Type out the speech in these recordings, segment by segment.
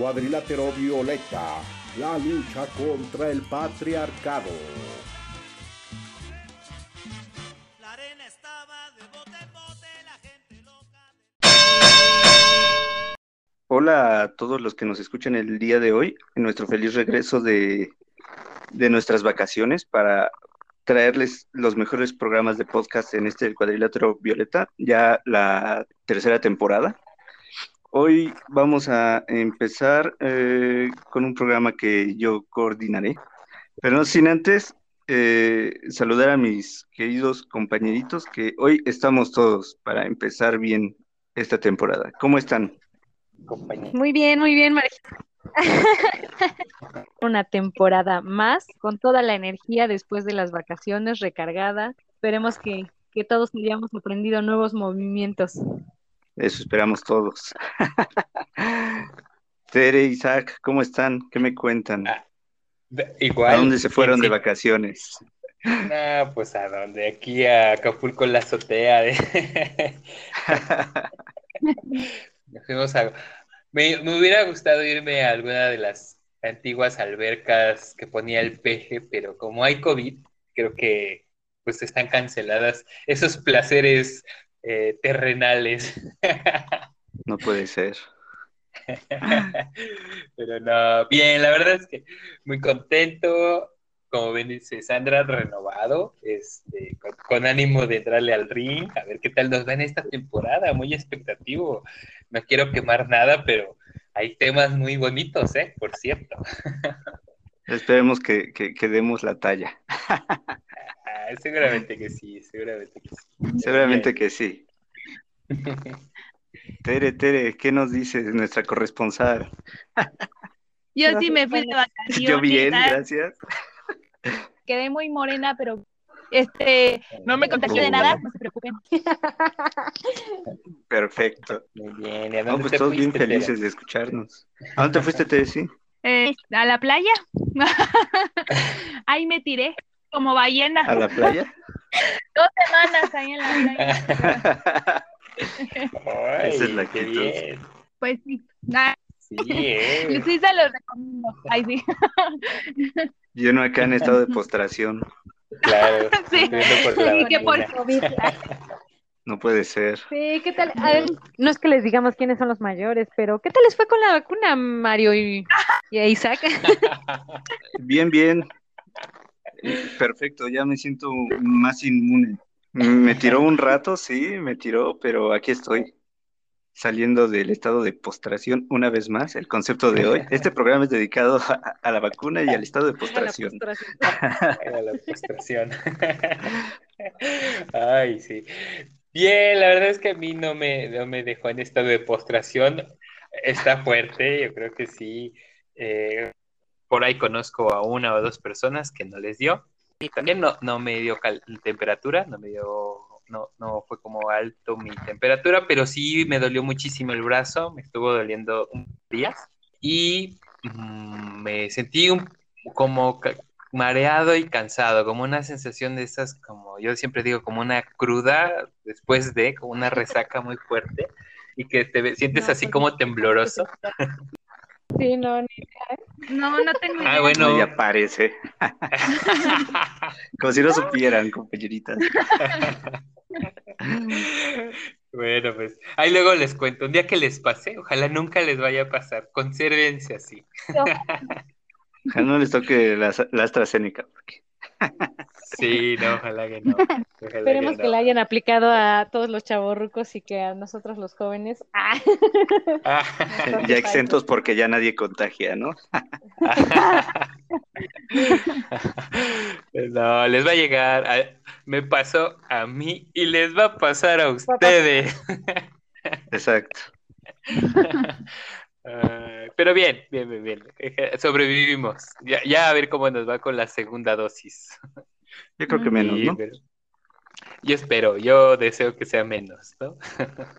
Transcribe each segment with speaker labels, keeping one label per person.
Speaker 1: Cuadrilátero Violeta, la lucha contra el patriarcado. La arena estaba de bote en bote, la gente
Speaker 2: loca. Hola a todos los que nos escuchan el día de hoy, en nuestro feliz regreso de, de nuestras vacaciones para traerles los mejores programas de podcast en este cuadrilátero Violeta, ya la tercera temporada. Hoy vamos a empezar eh, con un programa que yo coordinaré, pero no sin antes eh, saludar a mis queridos compañeritos que hoy estamos todos para empezar bien esta temporada. ¿Cómo están?
Speaker 3: Muy bien, muy bien, María. Una temporada más con toda la energía después de las vacaciones recargada. Esperemos que, que todos hayamos aprendido nuevos movimientos.
Speaker 2: Eso esperamos todos. Tere, Isaac, ¿cómo están? ¿Qué me cuentan? Ah,
Speaker 4: igual.
Speaker 2: ¿A dónde se fueron de vacaciones?
Speaker 4: No, pues a dónde, aquí a Acapulco, la azotea. me, me, hubiera gustado irme a alguna de las antiguas albercas que ponía el peje, pero como hay COVID, creo que pues están canceladas esos placeres eh, terrenales.
Speaker 2: No puede ser.
Speaker 4: Pero no, bien, la verdad es que muy contento, como ven dice Sandra, renovado, este, con, ánimo de entrarle al ring, a ver qué tal nos va en esta temporada, muy expectativo. No quiero quemar nada, pero hay temas muy bonitos, ¿eh? Por cierto.
Speaker 2: Esperemos que, que demos la talla.
Speaker 4: seguramente que sí, seguramente que sí.
Speaker 2: Seguramente que sí. Tere, Tere, ¿qué nos dice nuestra corresponsal?
Speaker 3: Yo sí me fui de vacaciones.
Speaker 2: Yo bien, gracias.
Speaker 3: Quedé muy morena, pero este no me contagié de nada, no se preocupen.
Speaker 2: Perfecto.
Speaker 4: Muy bien, ¿y
Speaker 2: pues todos bien felices de escucharnos. ¿A dónde fuiste, Tere? Sí?
Speaker 3: Eh, a la playa. Ahí me tiré como ballena.
Speaker 2: ¿A la playa?
Speaker 3: Dos semanas ahí en la playa.
Speaker 2: Esa es la que bien.
Speaker 3: Pues sí. Nah.
Speaker 4: Sí, eh.
Speaker 3: sí se los recomiendo. Ay, sí.
Speaker 2: Yo no acá en estado de postración.
Speaker 4: Claro.
Speaker 3: Sí, sí que por COVID.
Speaker 2: No puede ser.
Speaker 3: Sí, ¿qué tal? Ver, no es que les digamos quiénes son los mayores, pero ¿qué tal les fue con la vacuna, Mario y, y Isaac?
Speaker 2: Bien, bien. Perfecto, ya me siento más inmune. Me tiró un rato, sí, me tiró, pero aquí estoy, saliendo del estado de postración una vez más, el concepto de hoy. Este programa es dedicado a, la vacuna y al estado de postración.
Speaker 4: A la postración. Ay, sí. Bien, la verdad es que a mí no me, no me dejó en estado de postración. Está fuerte, yo creo que sí. Eh, por ahí conozco a una o dos personas que no les dio. Y también no, no me dio temperatura, no me dio, no, no fue como alto mi temperatura, pero sí me dolió muchísimo el brazo, me estuvo doliendo un días y mm, me sentí un, como mareado y cansado, como una sensación de esas, como yo siempre digo, como una cruda después de, como una resaca muy fuerte y que te sientes así pues, como tembloroso.
Speaker 3: Sí, no, ni idea. No, no tengo ah, idea.
Speaker 2: Ah, bueno. Ya parece. Como si no supieran, compañeritas.
Speaker 4: Bueno, pues ahí luego les cuento. Un día que les pase, ojalá nunca les vaya a pasar. Consérvense así.
Speaker 2: Ojalá no les toque la, la AstraZeneca. Porque...
Speaker 4: Sí, no, ojalá que no.
Speaker 3: Esperemos que, la hayan aplicado a todos los chavorrucos y que a nosotros los jóvenes. Ah.
Speaker 2: ya exentos porque ya nadie contagia, ¿no?
Speaker 4: no, les va a llegar. me pasó a mí y les va a pasar a ustedes.
Speaker 2: Exacto.
Speaker 4: Ah, pero bien, bien, bien, bien. Sobrevivimos. Ya, ya, a ver cómo nos va con la segunda dosis.
Speaker 2: Yo creo que menos, ¿no?
Speaker 4: Yo espero, yo deseo que sea menos, ¿no?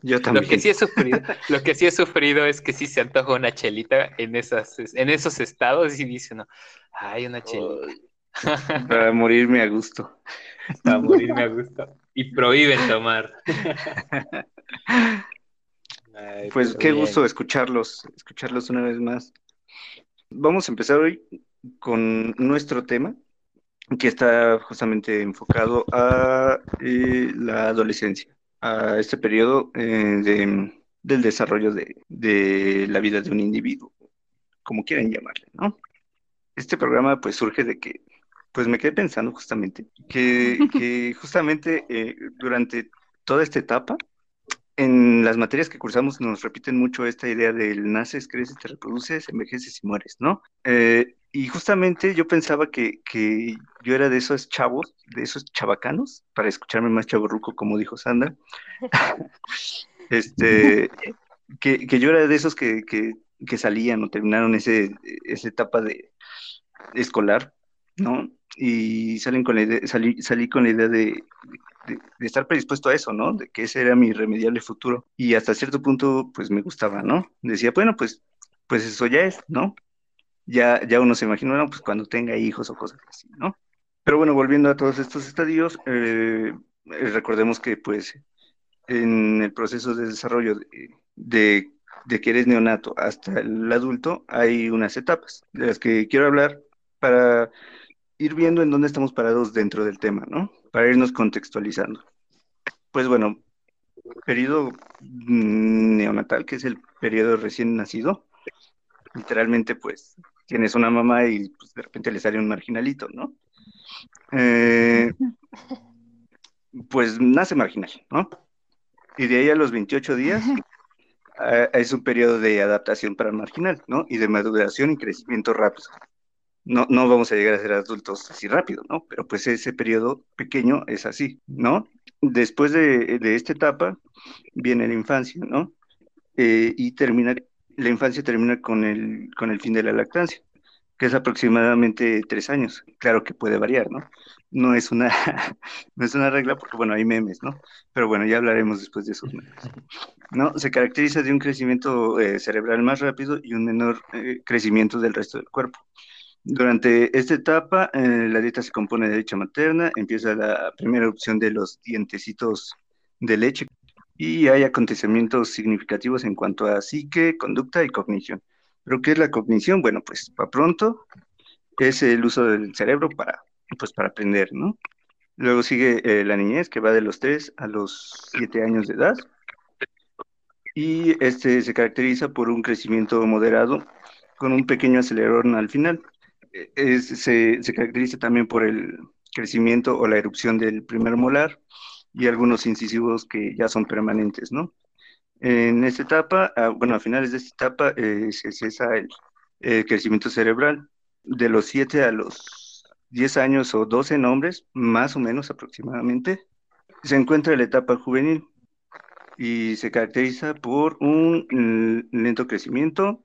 Speaker 2: Yo también.
Speaker 4: Lo que sí he sufrido, lo que sí he sufrido es que sí se antoja una chelita en esas, en esos estados y dice no, ay, una chelita.
Speaker 2: Para morirme a gusto.
Speaker 4: Para morirme a gusto. Y prohíben tomar.
Speaker 2: pues qué gusto escucharlos, escucharlos una vez más. Vamos a empezar hoy con nuestro tema, que está justamente enfocado a eh, la adolescencia, a este periodo eh, del desarrollo de, de, la vida de un individuo, como quieran llamarle, ¿no? Este programa pues surge de que, pues me quedé pensando justamente, que, que justamente eh, durante toda esta etapa, en las materias que cursamos nos repiten mucho esta idea del naces, creces, te reproduces, envejeces y mueres, ¿no? Eh, y justamente yo pensaba que, que, yo era de esos chavos, de esos chavacanos, para escucharme más chaborruco, como dijo Sandra, este, que, que, yo era de esos que, que, que salían o terminaron ese, esa etapa de escolar, ¿no? Y salen con la idea, salí, salí con la idea de, de, estar predispuesto a eso, ¿no? De que ese era mi irremediable futuro. Y hasta cierto punto, pues me gustaba, ¿no? Decía, bueno, pues, pues eso ya es, ¿no? ya, ya uno se imagina, bueno, pues cuando tenga hijos o cosas así, ¿no? Pero bueno, volviendo a todos estos estadios, eh, recordemos que pues en el proceso de desarrollo de, de, que eres neonato hasta el adulto hay unas etapas de las que quiero hablar para ir viendo en dónde estamos parados dentro del tema, ¿no? Para irnos contextualizando. Pues bueno, periodo neonatal, que es el periodo recién nacido, literalmente pues tienes una mamá y pues, de repente le sale un marginalito, ¿no? Eh, pues nace marginal, ¿no? Y de ahí a los 28 días es un periodo de adaptación para el marginal, ¿no? Y de maduración y crecimiento rápido. No, no vamos a llegar a ser adultos así rápido, ¿no? Pero pues ese periodo pequeño es así, ¿no? Después de, esta etapa viene la infancia, ¿no? Eh, y termina la infancia termina con el, con el fin de la lactancia, que es aproximadamente tres años. Claro que puede variar, ¿no? No es una, no es una regla porque, bueno, hay memes, ¿no? Pero bueno, ya hablaremos después de esos memes. ¿No? Se caracteriza de un crecimiento eh, cerebral más rápido y un menor eh, crecimiento del resto del cuerpo. Durante esta etapa, eh, la dieta se compone de leche materna, empieza la primera opción de los dientecitos de leche y hay acontecimientos significativos en cuanto a psique, conducta y cognición. ¿Pero qué es la cognición? Bueno, pues para pronto es el uso del cerebro para, pues, para aprender, ¿no? Luego sigue eh, la niñez, que va de los 3 a los 7 años de edad. Y este se caracteriza por un crecimiento moderado con un pequeño acelerón al final. E, se, se caracteriza también por el crecimiento o la erupción del primer molar y algunos incisivos que ya son permanentes, ¿no? En esta etapa, ah, bueno, a finales de esta etapa eh, se cesa el, crecimiento cerebral. De los 7 a los 10 años o 12 nombres, más o menos aproximadamente, se encuentra la etapa juvenil y se caracteriza por un lento crecimiento,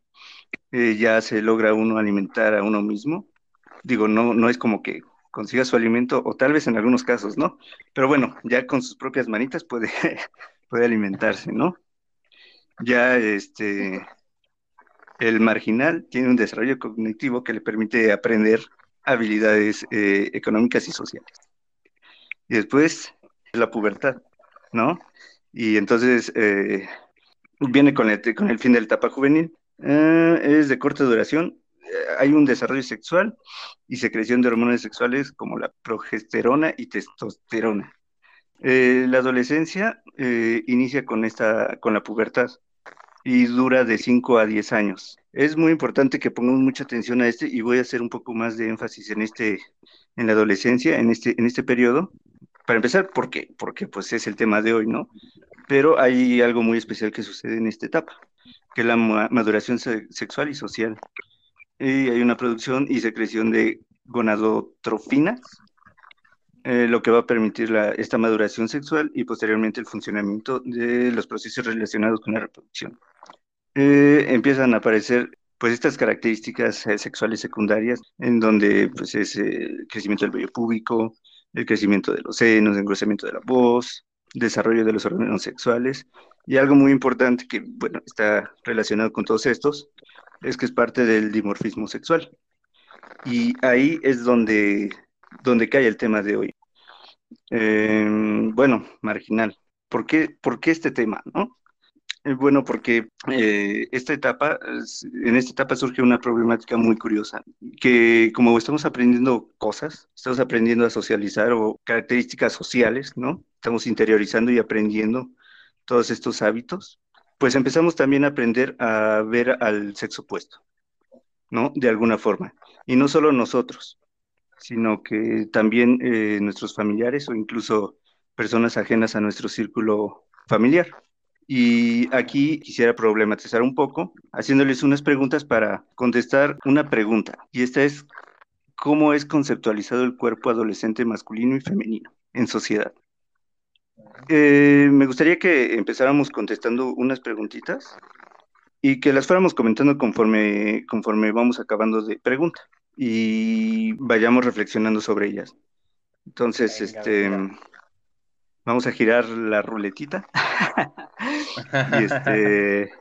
Speaker 2: eh, ya se logra uno alimentar a uno mismo. Digo, no, no es como que consiga su alimento, o tal vez en algunos casos, ¿no? Pero bueno, ya con sus propias manitas puede, puede alimentarse, ¿no? Ya este, el marginal tiene un desarrollo cognitivo que le permite aprender habilidades eh, económicas y sociales. Y después la pubertad, ¿no? Y entonces eh, viene con el, con el fin de la etapa juvenil. Eh, es de corta duración hay un desarrollo sexual y secreción de hormonas sexuales como la progesterona y testosterona. Eh, la adolescencia eh, inicia con, esta, con la pubertad y dura de 5 a 10 años. Es muy importante que pongamos mucha atención a este y voy a hacer un poco más de énfasis en, este, en la adolescencia, en este, en este periodo. Para empezar, ¿por qué? Porque pues, es el tema de hoy, ¿no? Pero hay algo muy especial que sucede en esta etapa, que es la maduración sexual y social y hay una producción y secreción de gonadotrofinas, eh, lo que va a permitir la, esta maduración sexual y posteriormente el funcionamiento de los procesos relacionados con la reproducción. Eh, empiezan a aparecer pues estas características eh, sexuales secundarias en donde pues es el crecimiento del vello púbico, el crecimiento de los senos, el engrosamiento de la voz, desarrollo de los órganos sexuales y algo muy importante que bueno está relacionado con todos estos es que es parte del dimorfismo sexual. Y ahí es donde, donde cae el tema de hoy. Em, bueno, marginal. ¿Por qué, ¿Por qué, este tema? ¿no? Eh, Bueno, porque eh, esta etapa, en esta etapa surge una problemática muy curiosa, que como estamos aprendiendo cosas, estamos aprendiendo a socializar o características sociales, ¿no? Estamos interiorizando y aprendiendo todos estos hábitos, pues empezamos también a aprender a ver al sexo opuesto, ¿no? De alguna forma. Y no solo nosotros, sino que también eh, nuestros familiares o incluso personas ajenas a nuestro círculo familiar. Y aquí quisiera problematizar un poco, haciéndoles unas preguntas para contestar una pregunta. Y esta es, ¿cómo es conceptualizado el cuerpo adolescente masculino y femenino en sociedad? Eh, me gustaría que empezáramos contestando unas preguntitas y que las fuéramos comentando conforme, conforme vamos acabando de pregunta y vayamos reflexionando sobre ellas. Entonces,
Speaker 4: Venga,
Speaker 2: este,
Speaker 4: venga.
Speaker 2: vamos a girar la ruletita. Y este,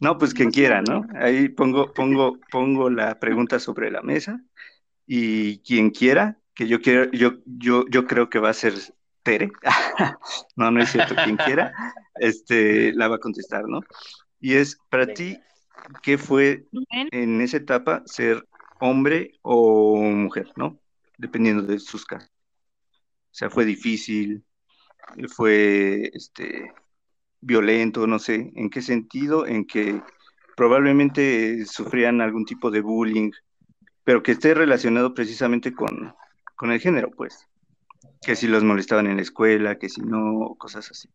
Speaker 2: no, pues quien quiera, ¿no? Ahí pongo, pongo, pongo la pregunta sobre la mesa y quien quiera, que yo quiero, yo, yo, yo creo que va a ser Tere. No, no es cierto, quien quiera, este, la va a contestar, ¿no? Y es, para ti, ¿qué fue en esa etapa ser hombre o mujer, ¿no? Dependiendo de sus casos. O sea, fue difícil, fue este violento, no sé, en qué sentido, en que probablemente sufrían algún tipo de bullying, pero que esté relacionado precisamente con, con el género, pues. Que si los molestaban en la escuela, que si no, cosas así.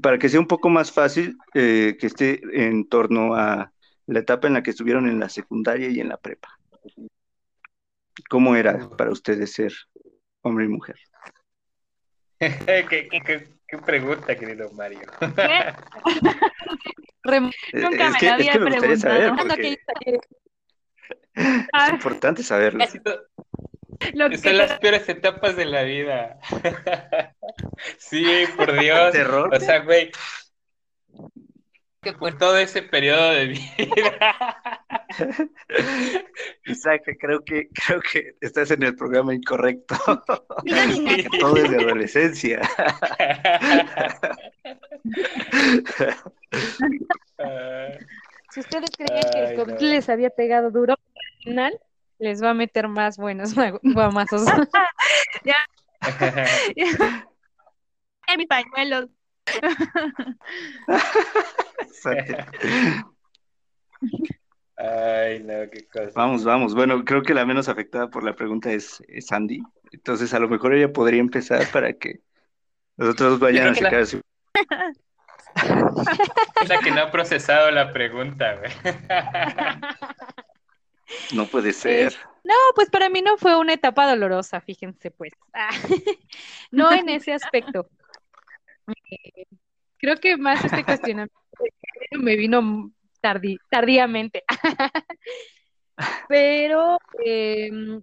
Speaker 2: Para que sea un poco más fácil, eh, que esté en torno a la etapa en la que estuvieron en la secundaria y en la prepa. ¿Cómo era para ustedes ser hombre y mujer?
Speaker 4: ¿Qué, qué- qué- qué pregunta, querido Mario?
Speaker 3: Nunca
Speaker 2: es
Speaker 3: me
Speaker 2: que,
Speaker 3: lo
Speaker 2: es
Speaker 3: había
Speaker 2: que me saber,
Speaker 3: preguntado.
Speaker 2: porque es importante saberlo.
Speaker 4: Casi to-
Speaker 3: lo que
Speaker 4: Son las peores etapas de la vida. Sí, por Dios.
Speaker 2: Terror.
Speaker 4: O sea, güey, que por todo ese periodo de vida.
Speaker 2: Isaac, creo que, creo que estás en el programa incorrecto. Todo es de adolescencia.
Speaker 4: Ah,
Speaker 3: Si ustedes creían que el COVID
Speaker 4: no.
Speaker 3: les había pegado duro, al final les va a meter más buenos gua- guamazos. En mi pañuelo.
Speaker 4: Ay, no, qué cosa.
Speaker 2: Vamos, vamos. Bueno, creo que la menos afectada por la pregunta es, es Sandy. Entonces, a lo mejor ella podría empezar para que los otros vayan a sacar su...
Speaker 4: Es la que no ha procesado la pregunta, güey.
Speaker 2: No puede ser.
Speaker 3: No, pues para mí no fue una etapa dolorosa, fíjense pues. Ah, No en ese aspecto. Eh, Creo que más este cuestionamiento me vino tardi- tardíamente. Pero em,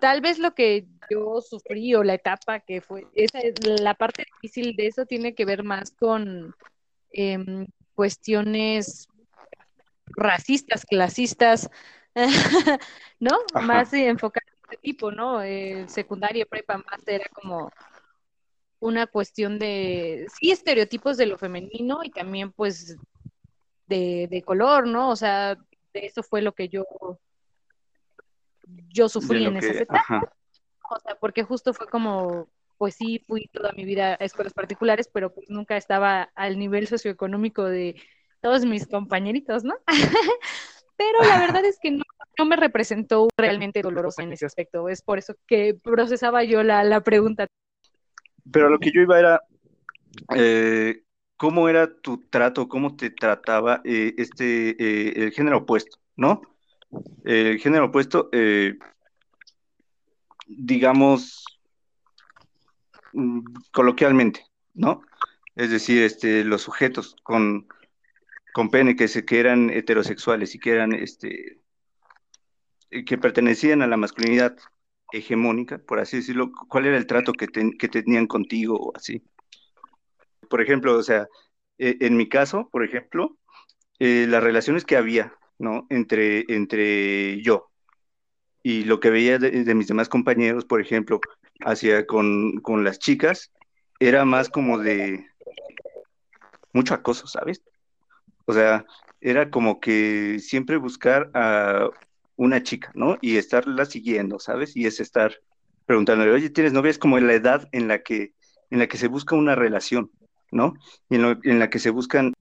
Speaker 3: tal vez lo que yo sufrí o la etapa que fue, esa es la parte difícil de eso tiene que ver más con em, cuestiones racistas, clasistas, ¿no?
Speaker 2: Ajá.
Speaker 3: Más enfocadas de este tipo, ¿no? Eh, secundaria, prepa, más era como una cuestión de, sí, estereotipos de lo femenino y también pues de, de color, ¿no? O sea, de eso fue lo que yo, yo sufrí en
Speaker 2: que-
Speaker 3: esas etapas.
Speaker 2: ajá.
Speaker 3: O sea, porque justo fue como, pues sí, fui toda mi vida a escuelas particulares, pero pues nunca estaba al nivel socioeconómico de todos mis compañeritos, ¿no? Pero la verdad es que no, no me representó realmente doloroso en ese aspecto. Es por eso que procesaba yo la, la pregunta.
Speaker 2: Pero lo que yo iba era, eh, ¿cómo era tu trato, cómo te trataba eh, este, eh, el género opuesto, ¿no? El género opuesto, eh, digamos, mm, coloquialmente, ¿no? Es decir, este, los sujetos con, con pene que, se, que eran heterosexuales y que eran, este, que pertenecían a la masculinidad hegemónica, por así decirlo, ¿cuál era el trato que, ten- que tenían contigo o así? Por ejemplo, o sea, eh, en mi caso, por ejemplo, eh, las relaciones que había, ¿no? Entre, entre yo y lo que veía de, de mis demás compañeros, por ejemplo, hacia con, con las chicas, era más como de, mucho acoso, ¿sabes? O sea, era como que siempre buscar a una chica, ¿no? Y estarla siguiendo, ¿sabes? Y es estar preguntándole, oye, ¿tienes novia? Es como la edad en la que, en la que se busca una relación, ¿no? Y en, la que se buscan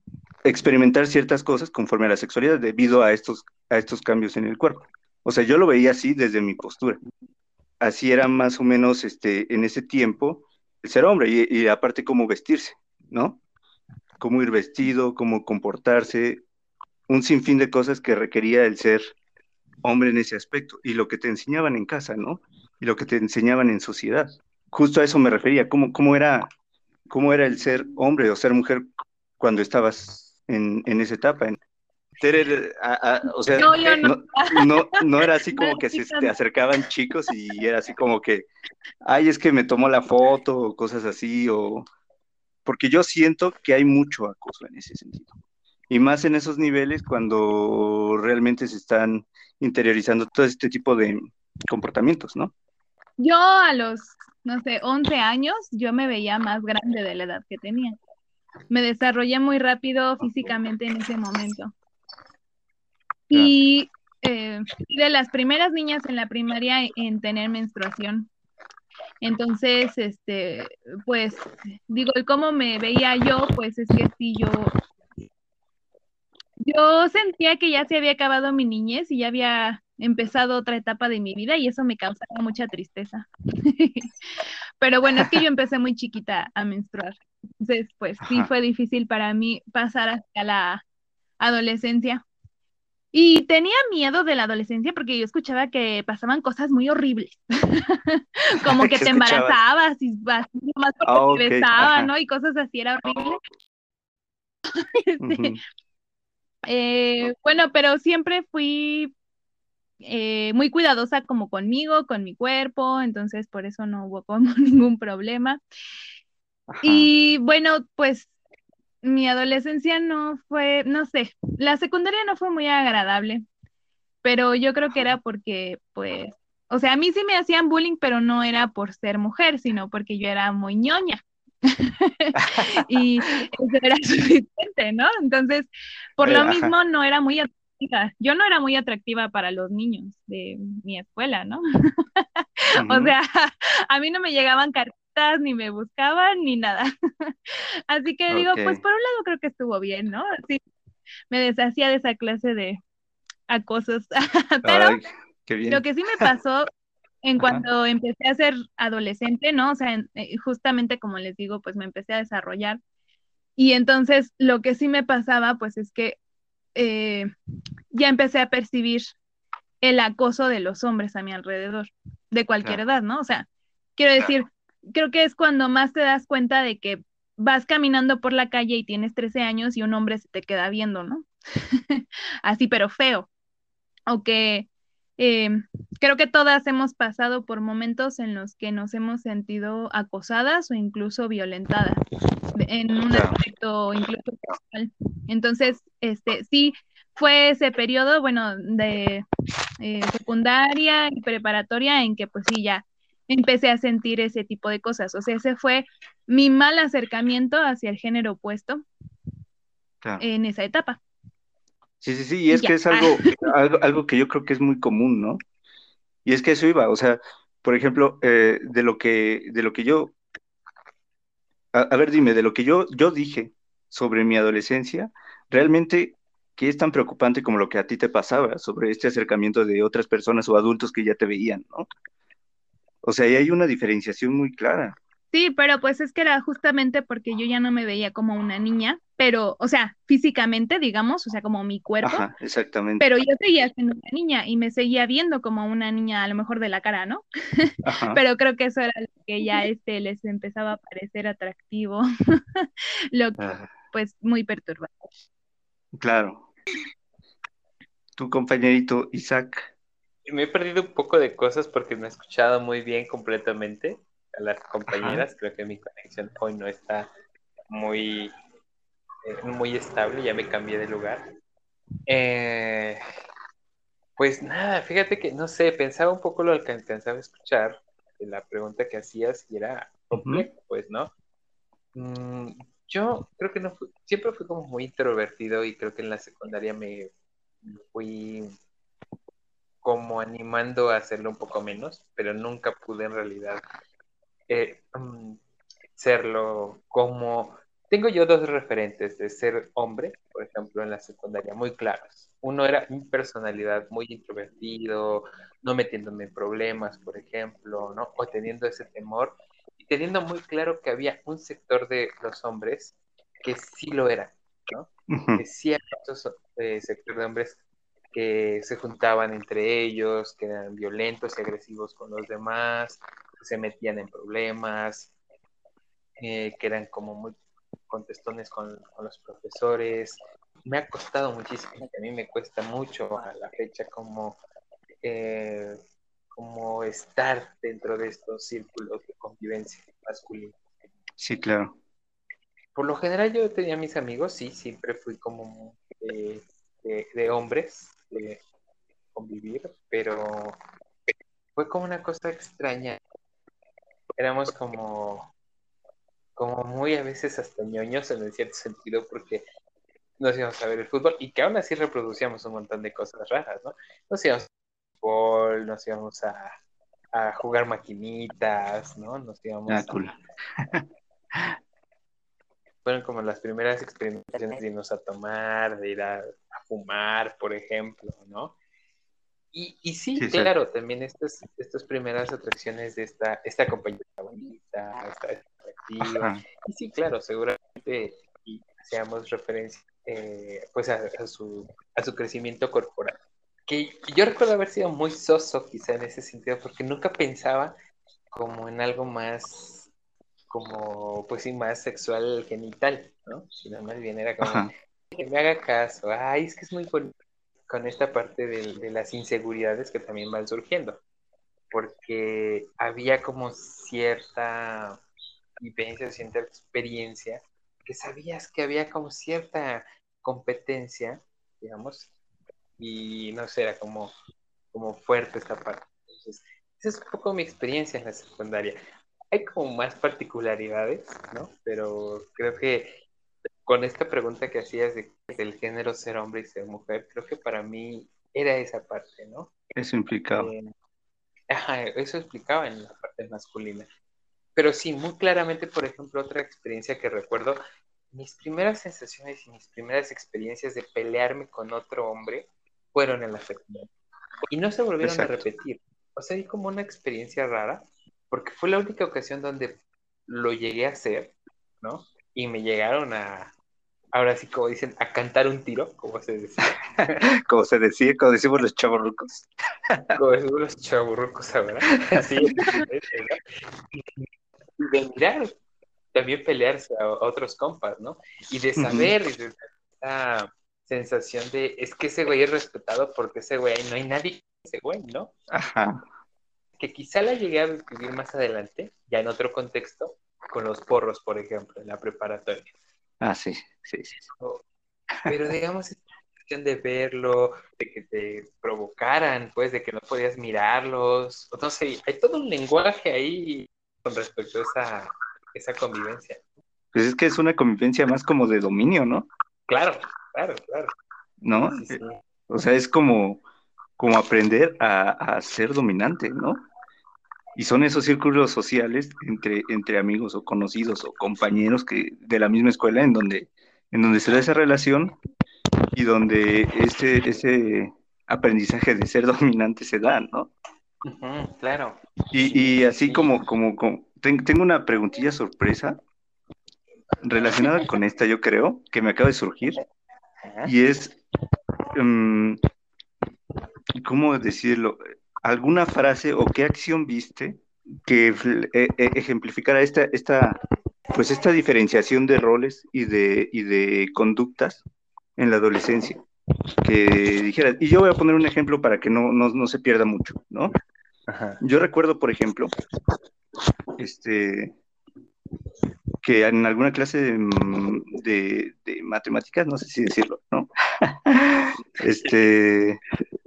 Speaker 2: experimentar ciertas cosas conforme a la sexualidad debido a estos, a estos cambios en el cuerpo. O sea, yo lo veía así desde mi postura. Así era más o menos este, en ese tiempo el ser hombre y aparte cómo vestirse, ¿no? Cómo ir vestido, cómo comportarse, un sinfín de cosas que requería el ser hombre en ese aspecto y lo que te enseñaban en casa, ¿no? Y lo que te enseñaban en sociedad. Justo a eso me refería, cómo, cómo, era, cómo era el ser hombre o ser mujer cuando estabas en, en esa etapa. En, o sea,
Speaker 3: No,
Speaker 2: no,
Speaker 3: no.
Speaker 2: era así como que se te acercaban chicos y era así como que, ay, es que me tomó la foto o cosas así, o porque yo siento que hay mucho acoso en ese sentido. Y más en esos niveles cuando realmente se están interiorizando todo este tipo de comportamientos, ¿no?
Speaker 5: Yo a los, no sé, 11 años, yo me veía más grande de la edad que tenía. Me desarrollé muy rápido físicamente en ese momento. Y eh, de las primeras niñas en la primaria en tener menstruación. Entonces, este, pues, digo, ¿y cómo me veía yo? Pues es que sí, yo, yo sentía que ya se había acabado mi niñez y ya había empezado otra etapa de mi vida y eso me causaba mucha tristeza. Pero bueno, es que yo empecé muy chiquita a menstruar. Entonces, pues sí fue difícil para mí pasar hacia la adolescencia. Y tenía miedo de la adolescencia porque yo escuchaba que pasaban cosas muy horribles, como que
Speaker 2: ¿Qué
Speaker 5: te embarazabas y así nomás porque
Speaker 2: Ah,
Speaker 5: te besaban. ¿no? Y cosas así, era horrible. Este, eh, bueno, pero siempre fui eh, muy cuidadosa como conmigo, con mi cuerpo, entonces por eso no hubo como ningún problema.
Speaker 2: Ajá.
Speaker 5: Y bueno, pues mi adolescencia no fue, no sé, la secundaria no fue muy agradable, pero yo creo que era porque, pues, o sea, a mí sí me hacían bullying, pero no era por ser mujer, sino porque yo era muy ñoña. Y eso era suficiente, ¿no? Entonces, por
Speaker 2: Eh,
Speaker 5: lo
Speaker 2: ajá.
Speaker 5: mismo no era muy atractiva. Yo no era muy atractiva para los niños de mi escuela, ¿no? O sea, a mí no me llegaban cartas, ni me buscaban, ni nada. Así que digo, pues por un lado creo que estuvo bien, ¿no? Así me deshacía de esa clase de acosos. Pero
Speaker 2: Ay, qué bien.
Speaker 5: lo que sí me pasó en
Speaker 2: Ajá.
Speaker 5: cuando empecé a ser adolescente, ¿no? O sea, en- eh, justamente como les digo, pues me empecé a desarrollar. Y entonces lo que sí me pasaba, pues es que eh, ya empecé a percibir el acoso de los hombres a mi alrededor, de cualquier
Speaker 2: Claro.
Speaker 5: edad, ¿no? O sea, quiero decir, creo que es cuando más te das cuenta de que vas caminando por la calle y tienes 13 años y un hombre se te queda viendo, ¿no? Así, pero feo. O que eh, creo que todas hemos pasado por momentos en los que nos hemos sentido acosadas o incluso violentadas en un aspecto incluso sexual. Entonces, este, sí, fue ese periodo, bueno, de eh, secundaria y preparatoria en que pues sí, ya empecé a sentir ese tipo de cosas. O sea, ese fue mi mal acercamiento hacia el género opuesto
Speaker 2: Claro.
Speaker 5: en esa etapa.
Speaker 2: Sí, sí, sí, y es
Speaker 5: Ya.
Speaker 2: que es algo, algo, algo que yo creo que es muy común, ¿no? Y es que eso iba, o sea, por ejemplo, eh, de lo que, de lo que yo, a, a ver, dime, de lo que yo, yo dije sobre mi adolescencia, realmente, ¿qué es tan preocupante como lo que a ti te pasaba sobre este acercamiento de otras personas o adultos que ya te veían, ¿no? O sea, ahí hay una diferenciación muy clara.
Speaker 5: Sí, pero pues es que era justamente porque yo ya no me veía como una niña, pero, o sea, físicamente, digamos, o sea, como mi cuerpo,
Speaker 2: Ajá, exactamente.
Speaker 5: pero yo seguía siendo una niña y me seguía viendo como una niña a lo mejor de la cara, ¿no?
Speaker 2: Ajá,
Speaker 5: Pero creo que eso era lo que ya este les empezaba a parecer atractivo, lo que pues muy perturbador.
Speaker 2: claro. Tu compañerito Isaac.
Speaker 4: Me he perdido un poco de cosas porque no he escuchado muy bien completamente a las compañeras. Creo que mi conexión hoy no está muy, eh, muy estable, ya me cambié de lugar. Eh, pues nada, fíjate que no sé, pensaba un poco lo que alcanzaba a escuchar de la pregunta que hacías y era complejo, pues, ¿no? Mm, yo creo que no fui, siempre fui como muy introvertido y creo que en la secundaria me fui como animando a hacerlo un poco menos, pero nunca pude en realidad eh, mm, serlo como... Tengo yo dos referentes de ser hombre, por ejemplo, en la secundaria, muy claros. Uno era mi personalidad muy introvertido, no metiéndome en problemas, por ejemplo, ¿no? O teniendo ese temor y teniendo muy claro que había un sector de los hombres que sí lo era, ¿no? Que sí había otro eh, sector de hombres que se juntaban entre ellos, que eran violentos y agresivos con los demás, que se metían en problemas, eh, que eran como muy contestones con, los profesores. Me ha costado muchísimo, a mí me cuesta mucho a la fecha como, eh, como estar dentro de estos círculos de convivencia masculina.
Speaker 2: Sí, claro.
Speaker 4: Por lo general yo tenía mis amigos, sí, siempre fui como de hombres, convivir, pero fue como una cosa extraña. Éramos como, como muy a veces hasta ñoños en cierto sentido, porque nos íbamos a ver el fútbol y que aún así reproducíamos un montón de cosas raras, ¿no? Nos íbamos a fútbol, nos íbamos a, a jugar maquinitas, ¿no? Nos íbamos
Speaker 2: ah,
Speaker 4: Fueron como las primeras experimentaciones de irnos a tomar, de ir a fumar, por ejemplo, ¿no? Y, y sí, claro, también estas, estas primeras atracciones de esta, esta compañía bonita, esta atractiva. Y sí, claro, seguramente y hacíamos referencia eh, pues a, su, a su crecimiento corporal. Que yo recuerdo haber sido muy soso quizá en ese sentido, porque nunca pensaba como en algo más, como pues sí, más sexual genital, ¿no? Sino más bien era como, que me haga caso. Ay, es que es muy bonito con esta parte de, las inseguridades que también van surgiendo. Porque había como cierta vivencia, cierta experiencia, que sabías que había como cierta competencia, digamos, y no sé, era como, como fuerte esta parte. Entonces, esa es un poco mi experiencia en la secundaria. Hay como más particularidades, ¿no? Pero creo que con esta pregunta que hacías de, del género ser hombre y ser mujer, creo que para mí era esa parte, ¿no?
Speaker 2: Eso implicaba.
Speaker 4: Eh, ajá, eso explicaba en la parte masculina. Pero sí, muy claramente, por ejemplo, otra experiencia que recuerdo, mis primeras sensaciones y mis primeras experiencias de pelearme con otro hombre fueron en la secundaria. Y no se volvieron a repetir. O sea, hay como una experiencia rara, porque fue la única ocasión donde lo llegué a hacer, ¿no? y me llegaron a, ahora sí como dicen, a cantar un tiro, como se decía.
Speaker 2: como se decía, como decimos los chaburrucos.
Speaker 4: como decimos los chaburrucos ahora. Así y de mirar, también pelearse a, otros compas, ¿no? Y de saber, y de esa sensación de, es que ese güey es respetado porque ese güey, no hay nadie ese güey, ¿no?
Speaker 2: Ajá.
Speaker 4: Que quizá la llegué a vivir más adelante, ya en otro contexto, con los porros, por ejemplo, en la preparatoria.
Speaker 2: Ah, sí, sí, sí.
Speaker 4: Pero digamos, esta cuestión de verlo, de que te provocaran, pues, de que no podías mirarlos, no sé, hay todo un lenguaje ahí con respecto a esa, esa convivencia.
Speaker 2: Pues es que es una convivencia más como de dominio, ¿no?
Speaker 4: Claro, claro, claro.
Speaker 2: ¿No? O sea, es como, como aprender a, a ser dominante, ¿no? Y son esos círculos sociales entre, entre amigos o conocidos o compañeros que, de la misma escuela en donde, en donde se da esa relación y donde ese, ese aprendizaje de ser dominante se da, ¿no?
Speaker 4: claro.
Speaker 2: Y, y así como, como, tengo una preguntilla sorpresa relacionada con esta, yo creo, que me acaba de surgir, y es, um, ¿cómo decirlo? Alguna frase o qué acción viste que eh, eh, ejemplificara esta, esta, pues esta diferenciación de roles y de, y de conductas en la adolescencia. Que dijera, y yo voy a poner un ejemplo para que no, no, se pierda mucho, ¿no? Yo recuerdo, por ejemplo, este, que en alguna clase de, de, de, matemáticas, no sé si decirlo, ¿no? este,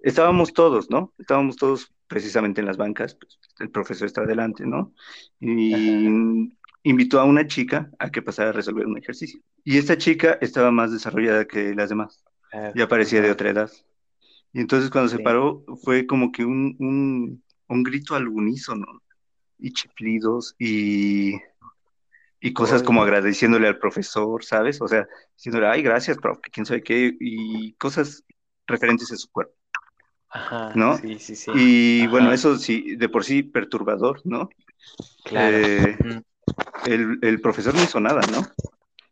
Speaker 2: estábamos todos, ¿no? Estábamos todos precisamente en las bancas, pues, el profesor está adelante, ¿no? Y, invitó a una chica a que pasara a resolver un ejercicio. Y esta chica estaba más desarrollada que las demás,
Speaker 4: Ah,
Speaker 2: ya parecía de
Speaker 4: ajá.
Speaker 2: otra edad. Y entonces cuando se
Speaker 4: Sí.
Speaker 2: paró fue como que un, un, un grito al unísono, y chiflidos y, y cosas como agradeciéndole al profesor, ¿sabes? O sea, diciéndole, ay, gracias, profe, quién sabe qué, y cosas referentes a su cuerpo.
Speaker 4: Ajá,
Speaker 2: ¿no?
Speaker 4: sí, sí, sí.
Speaker 2: Y
Speaker 4: Ajá.
Speaker 2: bueno, eso sí, de por sí perturbador, ¿no?
Speaker 4: Claro.
Speaker 2: Eh, el, el profesor no hizo nada, ¿no?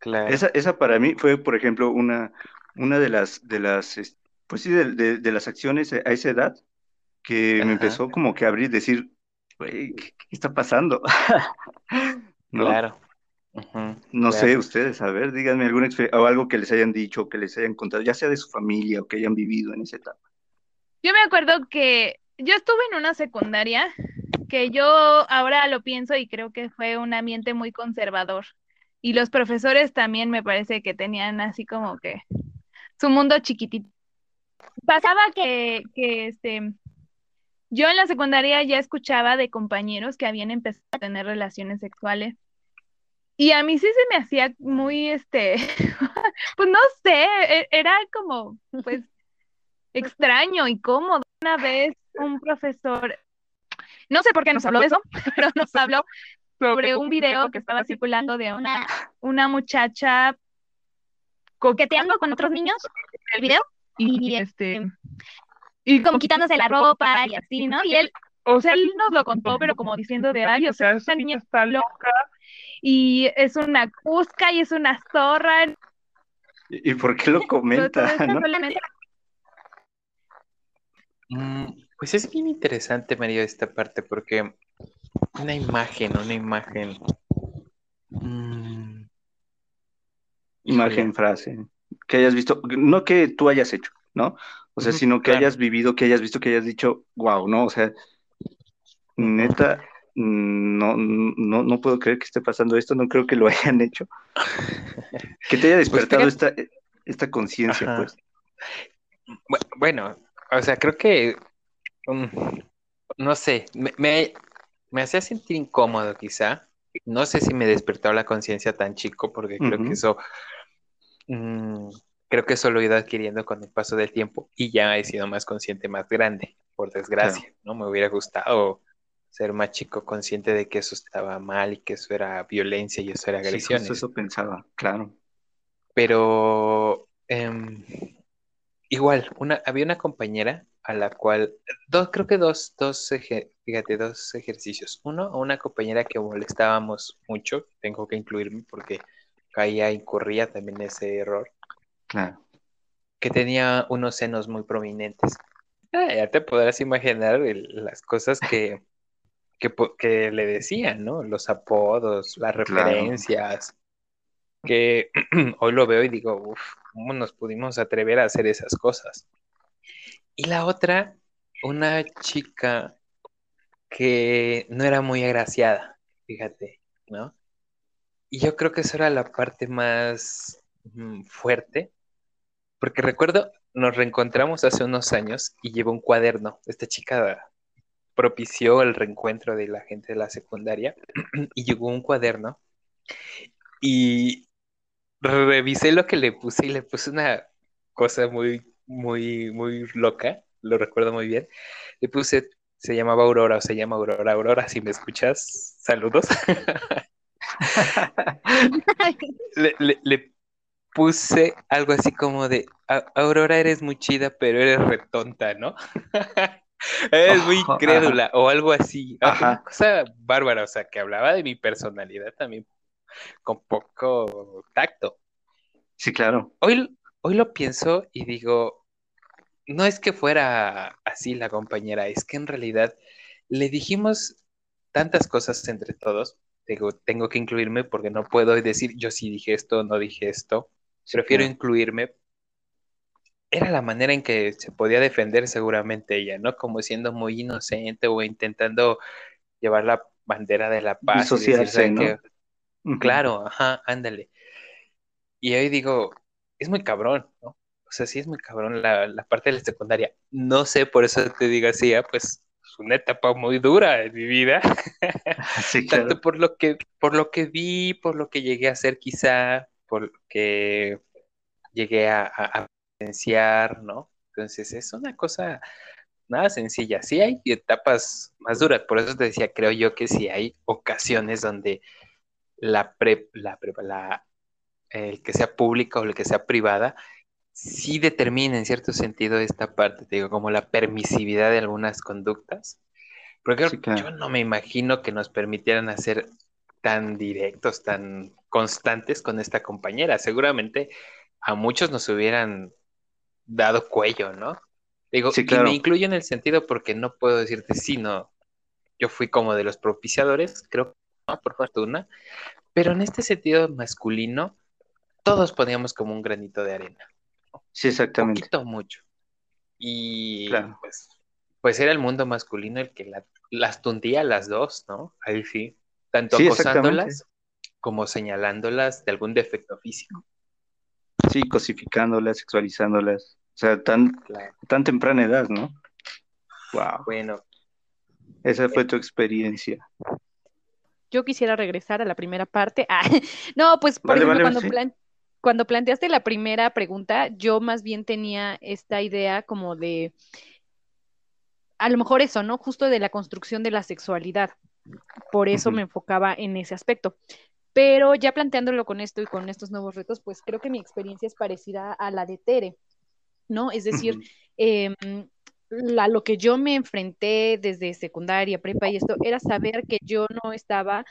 Speaker 4: Claro.
Speaker 2: Esa, esa para mí fue, por ejemplo, una, una de las, de las, es- pues sí, de, de- de las acciones a esa edad que
Speaker 4: Ajá.
Speaker 2: me empezó como que a abrir, decir, güey, ¿qué, qué está pasando? ¿No?
Speaker 4: Claro.
Speaker 2: No
Speaker 4: claro.
Speaker 2: sé, ustedes, a ver, díganme alguna experiencia o algo que les hayan dicho, que les hayan contado, ya sea de su familia o que hayan vivido en esa etapa.
Speaker 5: Yo me acuerdo que yo estuve en una secundaria que yo ahora lo pienso y creo que fue un ambiente muy conservador. Y los profesores también me parece que tenían así como que su mundo chiquitito. Pasaba que, que este, yo en la secundaria ya escuchaba de compañeros que habían empezado a tener relaciones sexuales. Y a mí sí se me hacía muy, este, pues no sé, e- era como, pues, extraño y cómodo. Una vez un profesor, no sé por qué nos habló de eso, pero nos habló sobre un video que estaba circulando de una, una muchacha coqueteando con otros niños el video y este y como quitándose la ropa y así, ¿no? Y él, o sea, él nos lo contó, pero como diciendo de, ay, o sea, esa niña está loca y es una cusca y es una zorra.
Speaker 2: ¿Y por qué lo comenta, no?
Speaker 5: solamente
Speaker 4: Mm, Pues es bien interesante, María, esta parte, porque una imagen, una imagen. mm,
Speaker 2: Imagen, frase, que hayas visto, no que tú hayas hecho, ¿no? O sea, sino que
Speaker 4: claro.
Speaker 2: hayas vivido, que hayas visto, que hayas dicho, wow, ¿no? O sea, neta, no, no, no puedo creer que esté pasando esto, no creo que lo hayan hecho. Que te haya
Speaker 4: Pues
Speaker 2: despertado esta, esta conciencia, pues.
Speaker 4: Bu- Bueno, o sea, creo que, mm, no sé, me, me, me hacía sentir incómodo quizá. No sé si me despertó la conciencia tan chico, porque creo que eso, mm, creo que eso lo he ido adquiriendo con el paso del tiempo y ya he sido más consciente más grande, por desgracia, ¿no? Me hubiera gustado ser más chico consciente de que eso estaba mal y que eso era violencia y eso era
Speaker 2: Sí,
Speaker 4: agresiones.
Speaker 2: eso pensaba, claro.
Speaker 4: Pero em, igual, una, había una compañera a la cual, dos, creo que dos, dos, fíjate, dos ejercicios. Uno, a una compañera que molestábamos mucho, tengo que incluirme porque caía, incurría también en ese error,
Speaker 2: Claro.
Speaker 4: que tenía unos senos muy prominentes. Ah, ya te podrás imaginar el- las cosas que, que, que le decían, ¿no? Los apodos, las
Speaker 2: Claro.
Speaker 4: referencias, que hoy lo veo y digo, uff, ¿cómo nos pudimos atrever a hacer esas cosas? Y la otra, una chica que no era muy agraciada, fíjate, ¿no? Y yo creo que eso era la parte más mm, fuerte, porque recuerdo, nos reencontramos hace unos años y llevó un cuaderno. Esta chica propició el reencuentro de la gente de la secundaria y llegó un cuaderno y revisé lo que le puse y le puse una cosa muy, muy, muy loca, lo recuerdo muy bien. Le puse, se llamaba Aurora o se llama Aurora. Aurora, si me escuchas, saludos. le, le- le puse algo así como de, "A- Aurora, eres muy chida, pero eres retonta, ¿no? Eres muy incrédula o algo así. Ah,
Speaker 2: Ajá.
Speaker 4: Una cosa bárbara, o sea, que hablaba de mi personalidad también con poco tacto.
Speaker 2: Sí, claro.
Speaker 4: Hoy, hoy lo pienso y digo, no es que fuera así la compañera, es que en realidad le dijimos tantas cosas entre todos. Digo, tengo que incluirme porque no puedo decir yo sí dije esto, no dije esto. Prefiero incluirme. Era la manera en que se podía defender seguramente ella, ¿no? Como siendo muy inocente o intentando llevar la bandera de la paz y
Speaker 2: Disociarse,
Speaker 4: ¿saben
Speaker 2: ¿no? Ujú.
Speaker 4: Claro, ajá, ándale. Y hoy digo, es muy cabrón, ¿no? O sea, sí es muy cabrón la, la parte de la secundaria. No sé, por eso te digo así, ah, pues pues, una etapa muy dura en mi vida.
Speaker 2: Sí, claro.
Speaker 4: Tanto por lo que, por lo que vi, por lo que llegué a hacer quizá, por lo que llegué a, a, a vivenciar, ¿no? Entonces es una cosa nada sencilla. Sí hay etapas más duras, por eso te decía, creo yo que sí hay ocasiones donde la pre, la, el que sea pública o el que sea privada, sí determina en cierto sentido esta parte, te digo, como la permisividad de algunas conductas. Porque
Speaker 2: Sí, claro.
Speaker 4: yo no me imagino que nos permitieran hacer tan directos, tan constantes con esta compañera. Seguramente a muchos nos hubieran dado cuello, ¿no? Digo,
Speaker 2: Sí,
Speaker 4: y me incluyo en el sentido porque no puedo decirte sí, no. Yo fui como de los propiciadores, creo que no, por fortuna, pero en este sentido masculino, todos poníamos como un granito de arena,
Speaker 2: Sí, exactamente.
Speaker 4: poquito o mucho. Y
Speaker 2: Claro.
Speaker 4: pues, pues era el mundo masculino el que la- las tundía a las dos, ¿no? Ahí sí, tanto
Speaker 2: Sí,
Speaker 4: acosándolas como señalándolas de algún defecto físico.
Speaker 2: Sí, cosificándolas, sexualizándolas. O sea, tan,
Speaker 4: Claro.
Speaker 2: tan temprana edad, ¿no? Wow.
Speaker 4: Bueno,
Speaker 2: Esa fue tu experiencia.
Speaker 3: Yo quisiera regresar a la primera parte. Ah, no, pues por
Speaker 2: Vale,
Speaker 3: ejemplo,
Speaker 2: vale,
Speaker 3: cuando,
Speaker 2: sí.
Speaker 3: plan- cuando planteaste la primera pregunta, yo más bien tenía esta idea como de, a lo mejor eso, ¿no? Justo de la construcción de la sexualidad. Por eso me enfocaba en ese aspecto. Pero ya planteándolo con esto y con estos nuevos retos, pues creo que mi experiencia es parecida a la de Tere, ¿no? Es decir, em, la- lo que yo me enfrenté desde secundaria, prepa y esto, era saber que yo no estaba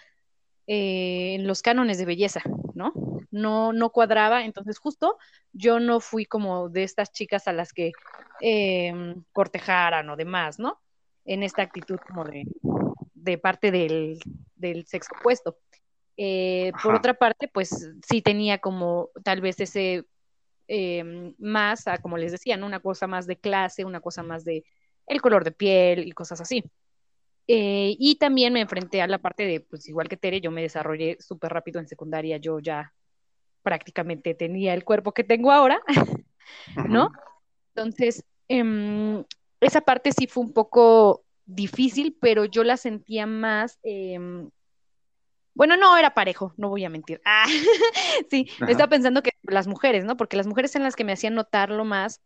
Speaker 3: eh, en los cánones de belleza, ¿no? No, no cuadraba, entonces justo yo no fui como de estas chicas a las que em, cortejaran o demás, ¿no? En esta actitud como de, de parte del, del sexo opuesto. Eh, por otra parte, pues sí tenía como tal vez ese eh, más, a, como les decía, ¿no? Una cosa más de clase, una cosa más de el color de piel y cosas así. Eh, y también me enfrenté a la parte de, pues igual que Tere, yo me desarrollé súper rápido en secundaria, yo ya prácticamente tenía el cuerpo que tengo ahora, ¿no? Entonces, em, esa parte sí fue un poco difícil, pero yo la sentía más, em, bueno, no era parejo, no voy a mentir. Ah, sí,
Speaker 2: Ajá.
Speaker 3: estaba pensando que las mujeres, ¿no? Porque las mujeres eran las que me hacían notarlo más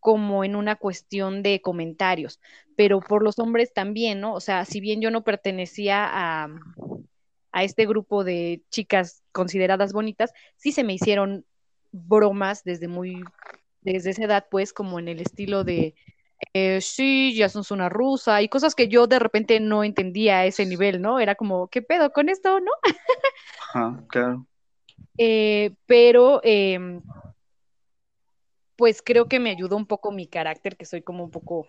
Speaker 3: como en una cuestión de comentarios, pero por los hombres también, ¿no? O sea, si bien yo no pertenecía a, a este grupo de chicas consideradas bonitas, sí se me hicieron bromas desde muy, desde esa edad, pues, como en el estilo de, eh, sí, ya sos una rusa y cosas que yo de repente no entendía a ese nivel, ¿no? Era como, ¿qué pedo con esto, no?
Speaker 2: Ajá, claro.
Speaker 3: Eh, pero, em, pues creo que me ayudó un poco mi carácter, que soy como un poco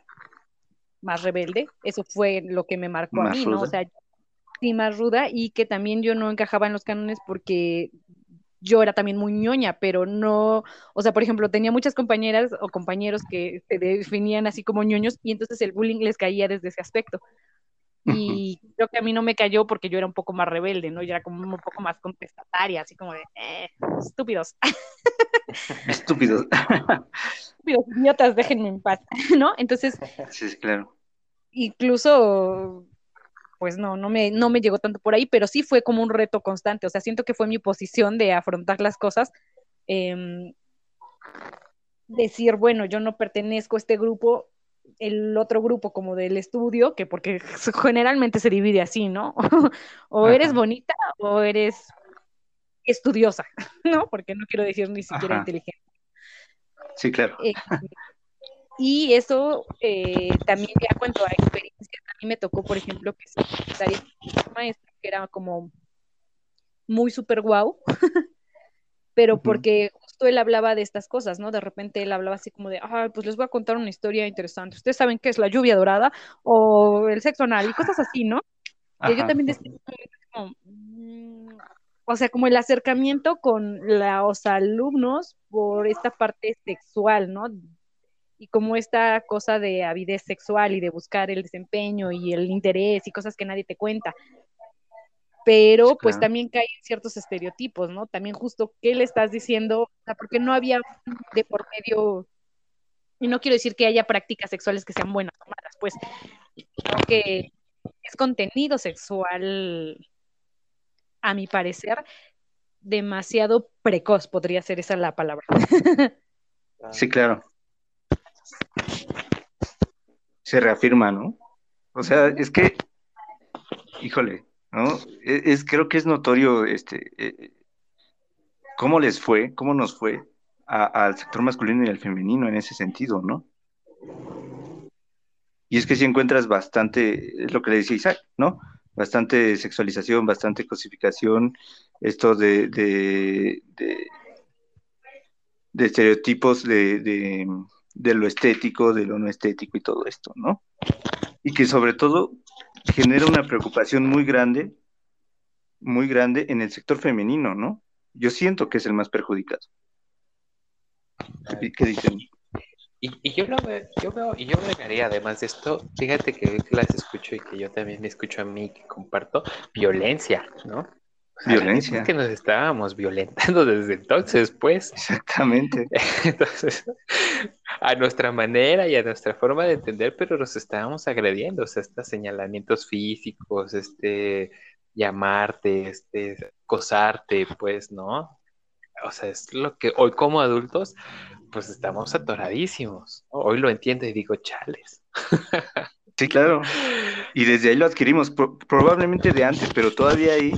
Speaker 3: más rebelde. Eso fue lo que me marcó a mí, ¿no? O sea, sí, más ruda y que también yo no encajaba en los cánones porque yo era también muy ñoña, pero no, o sea, por ejemplo, tenía muchas compañeras o compañeros que se definían así como ñoños y entonces el bullying les caía desde ese aspecto. Y creo que a mí no me cayó porque yo era un poco más rebelde, ¿no? Yo era como un poco más contestataria, así como de, eh, estúpidos,
Speaker 2: Estúpido.
Speaker 3: estúpidos, idiotas, déjenme en paz, ¿no? Entonces,
Speaker 2: sí, claro.
Speaker 3: incluso, pues no, no me, no me llegó tanto por ahí, pero sí fue como un reto constante, o sea, siento que fue mi posición de afrontar las cosas, em, decir, bueno, yo no pertenezco a este grupo, el otro grupo como del estudio, que porque generalmente se divide así, ¿no? o eres
Speaker 2: Ajá.
Speaker 3: bonita o eres estudiosa, ¿no? Porque no quiero decir ni siquiera
Speaker 2: Ajá.
Speaker 3: inteligente.
Speaker 2: Sí, claro.
Speaker 3: Eh, y eso eh, también ya cuanto a experiencias, a mí me tocó, por ejemplo, que maestro que era como muy súper guau, pero porque justo él hablaba de estas cosas, ¿no? De repente él hablaba así como de, ay, pues les voy a contar una historia interesante. Ustedes saben qué es la lluvia dorada o el sexo anal y cosas así, ¿no? Que yo
Speaker 2: Ajá.
Speaker 3: también decía, como, mm, o sea, como el acercamiento con los alumnos por esta parte sexual, ¿no? Y como esta cosa de avidez sexual y de buscar el desempeño y el interés y cosas que nadie te cuenta. Pero pues
Speaker 2: claro.
Speaker 3: también caen ciertos estereotipos, ¿no? También justo qué le estás diciendo, o sea, porque no había de por medio, y no quiero decir que haya prácticas sexuales que sean buenas o malas, pues, Creo que es contenido sexual, a mi parecer, demasiado precoz, podría ser esa la palabra.
Speaker 2: Sí, claro. Se reafirma, ¿no? O sea, es que, híjole, ¿no? E-, Es, creo que es notorio este eh, cómo les fue, cómo nos fue al sector masculino y al femenino en ese sentido, ¿no? Y es que si encuentras bastante, es lo que le decía Isaac, ¿no? Bastante sexualización, bastante cosificación, esto de, de, de, estereotipos de, de lo estético, de lo no estético y todo esto, ¿no? Y que sobre todo genera una preocupación muy grande, muy grande en el sector femenino, ¿no? Yo siento que es el más perjudicado. ¿Qué, dicen?
Speaker 4: Y, yo lo veo, yo veo, y yo agregaría además de esto, fíjate que las escucho y que yo también me escucho a mí que comparto, violencia, ¿no?
Speaker 2: Violencia.
Speaker 4: Es que nos estábamos violentando desde entonces, pues.
Speaker 2: Exactamente.
Speaker 4: Entonces, a nuestra manera y a nuestra forma de entender, pero nos estábamos agrediendo, o sea, estos señalamientos físicos, este, llamarte, este, acosarte, pues, ¿no? O sea, es lo que hoy como adultos, pues estamos atoradísimos, ¿no? Hoy lo entiendo y digo, chales.
Speaker 2: Sí, claro. Y desde ahí lo adquirimos, pro- probablemente de antes, pero todavía ahí,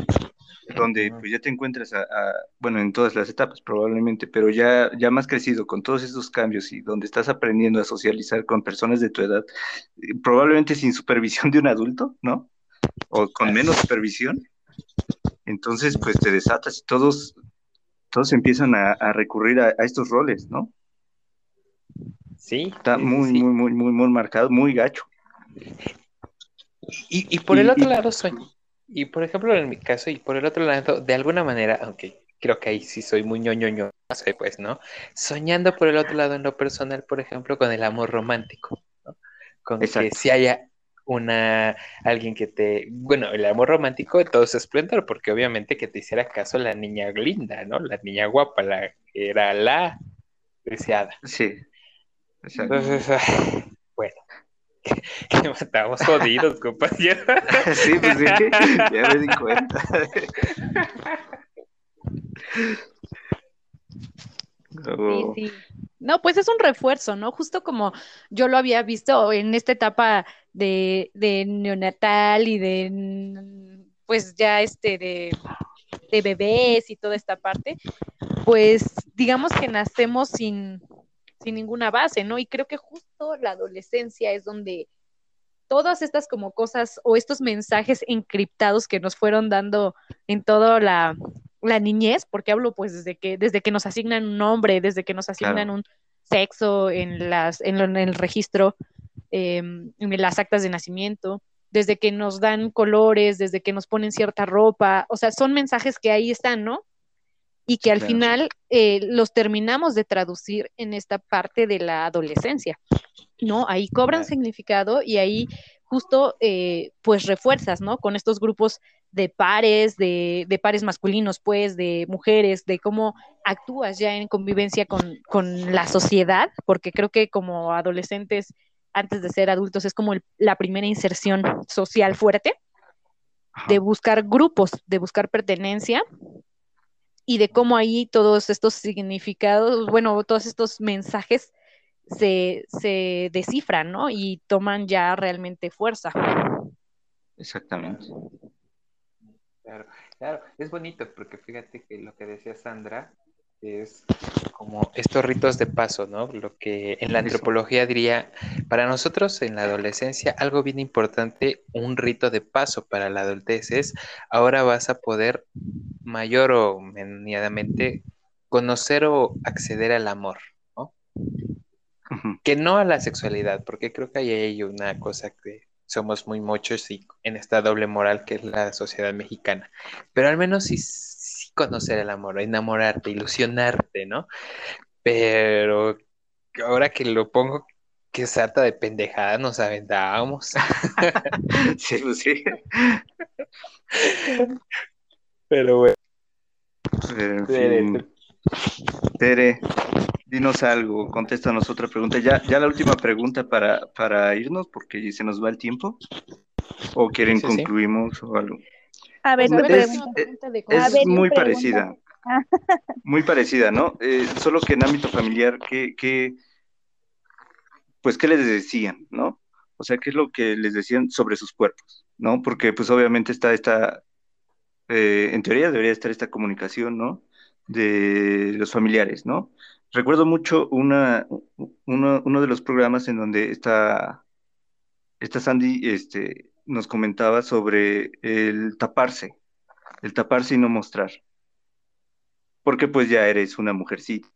Speaker 2: donde pues ya te encuentras, a, a- bueno, en todas las etapas probablemente, pero ya, ya más crecido con todos estos cambios y donde estás aprendiendo a socializar con personas de tu edad, eh, probablemente sin supervisión de un adulto, ¿no? O con menos supervisión. Entonces, pues te desatas y todos, todos empiezan a, a recurrir a, a estos roles, ¿no?
Speaker 4: Sí,
Speaker 2: Está muy,
Speaker 4: sí.
Speaker 2: muy, muy, muy, muy marcado, muy gacho.
Speaker 4: Y, y por el otro
Speaker 2: y-
Speaker 4: lado, soy, y por ejemplo, en mi caso, y por el otro lado, de alguna manera, aunque creo que ahí sí soy muy ñoñoño, soy pues, ¿no? Soñando por el otro lado en lo personal, por ejemplo, con el amor romántico, ¿no? Con que
Speaker 2: Exacto.
Speaker 4: si haya una, alguien que te, bueno, el amor romántico de todo su esplendor, porque obviamente que te hiciera caso la niña linda, ¿no? La niña guapa, la que era la deseada.
Speaker 2: Sí, exacto.
Speaker 4: Entonces, bueno, que estábamos jodidos, compañero.
Speaker 2: Sí, pues sí, ya me di cuenta.
Speaker 3: Sí,
Speaker 2: No,
Speaker 3: sí. No, pues es un refuerzo, ¿no? Justo como yo lo había visto en esta etapa de, de neonatal y de, pues ya este, de, de bebés y toda esta parte, pues digamos que nacemos sin, sin ninguna base, ¿no? Y creo que justo la adolescencia es donde todas estas como cosas o estos mensajes encriptados que nos fueron dando en toda la, la niñez, porque hablo pues desde que, desde que nos asignan un nombre, desde que nos asignan
Speaker 2: Claro.
Speaker 3: un sexo en, las, en, lo- en el registro, eh, en las actas de nacimiento, desde que nos dan colores, desde que nos ponen cierta ropa, o sea, son mensajes que ahí están, ¿no? Y que
Speaker 2: Sí,
Speaker 3: al
Speaker 2: claro.
Speaker 3: final eh, los terminamos de traducir en esta parte de la adolescencia, ¿no? Ahí cobran significado y ahí justo eh, pues refuerzas, ¿no? Con estos grupos de pares, de, de pares masculinos, pues, de mujeres, de cómo actúas ya en convivencia con, con la sociedad, porque creo que como adolescentes, antes de ser adultos, es como el- la primera inserción social fuerte, de buscar grupos, de buscar pertenencia y de cómo ahí todos estos significados, bueno, todos estos mensajes se, se descifran, ¿no? Y toman ya realmente fuerza.
Speaker 2: Exactamente.
Speaker 4: Claro, claro, es bonito porque fíjate que lo que decía Sandra es como estos ritos de paso, ¿no? Lo que en la antropología diría, para nosotros en la adolescencia, algo bien importante, un rito de paso para la adultez es, ahora vas a poder mayor o medianamente conocer o acceder al amor, ¿no? Que no a la sexualidad, porque creo que hay ahí una cosa que somos muy muchos y en esta doble moral que es la sociedad mexicana, pero al menos sí conocer el amor, enamorarte, ilusionarte, ¿no? Pero ahora que lo pongo, que sarta de pendejada nos aventábamos.
Speaker 2: Sí, pues sí.
Speaker 4: Pero bueno,
Speaker 2: Pero en fin. Tere, dinos algo, contéstanos otra pregunta. Ya, ya la última pregunta para, para irnos, porque se nos va el tiempo. ¿O quieren
Speaker 4: sí.
Speaker 2: concluimos o algo?
Speaker 5: A ver,
Speaker 3: Pues, a
Speaker 5: ¿qué
Speaker 3: ver,
Speaker 2: es-
Speaker 3: es de
Speaker 2: Es
Speaker 5: ver,
Speaker 2: muy
Speaker 5: pregunta.
Speaker 2: parecida. Muy parecida, ¿no? Eh, solo que en ámbito familiar, ¿qué, qué, pues, ¿qué les decían, no? O sea, ¿qué es lo que les decían sobre sus cuerpos, ¿no? Porque, pues, obviamente está esta, eh, en teoría debería estar esta comunicación, ¿no? De los familiares, ¿no? Recuerdo mucho una, uno, uno de los programas en donde esta, esta Sandy este, nos comentaba sobre el taparse, el taparse y no mostrar porque pues ya eres una mujercita.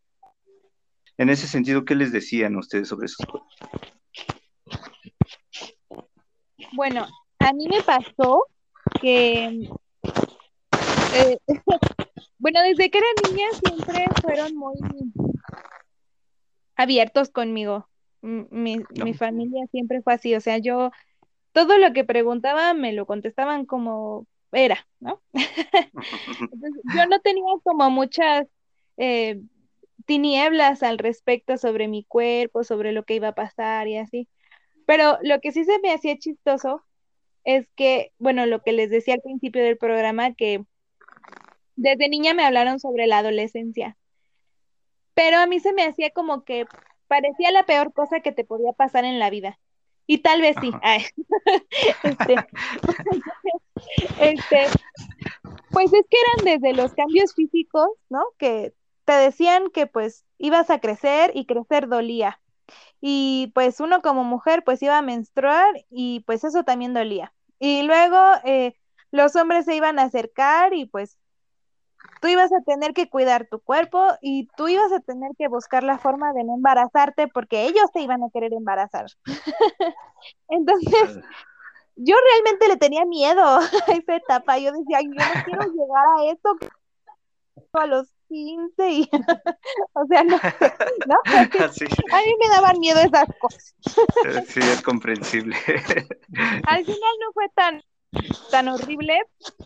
Speaker 2: En ese sentido, ¿qué les decían ustedes sobre cuerpos?
Speaker 5: Bueno, a mí me pasó que, eh, bueno, desde que era niña siempre fueron muy abiertos conmigo. Mi, mi familia siempre fue así, o sea, yo todo lo que preguntaba me lo contestaban como era, ¿no? Entonces, yo no tenía como muchas eh, tinieblas al respecto sobre mi cuerpo, sobre lo que iba a pasar y así. Pero lo que sí se me hacía chistoso es que, bueno, lo que les decía al principio del programa, que desde niña me hablaron sobre la adolescencia, pero a mí se me hacía como que parecía la peor cosa que te podía pasar en la vida. Y tal vez sí. Este, este, pues es que eran desde los cambios físicos, ¿no? Que te decían que pues ibas a crecer y crecer dolía. Y pues uno como mujer pues iba a menstruar y pues eso también dolía. Y luego eh, los hombres se iban a acercar y pues tú ibas a tener que cuidar tu cuerpo y tú ibas a tener que buscar la forma de no embarazarte porque ellos te iban a querer embarazar. Entonces, yo realmente le tenía miedo a esa etapa. Yo decía, "Ay, yo no quiero llegar a esto que- a los 15 y, o sea, no, ¿no?
Speaker 2: Sí,
Speaker 5: A mí me daban miedo esas cosas.
Speaker 2: sí, es comprensible.
Speaker 5: Al final no fue tan, tan horrible.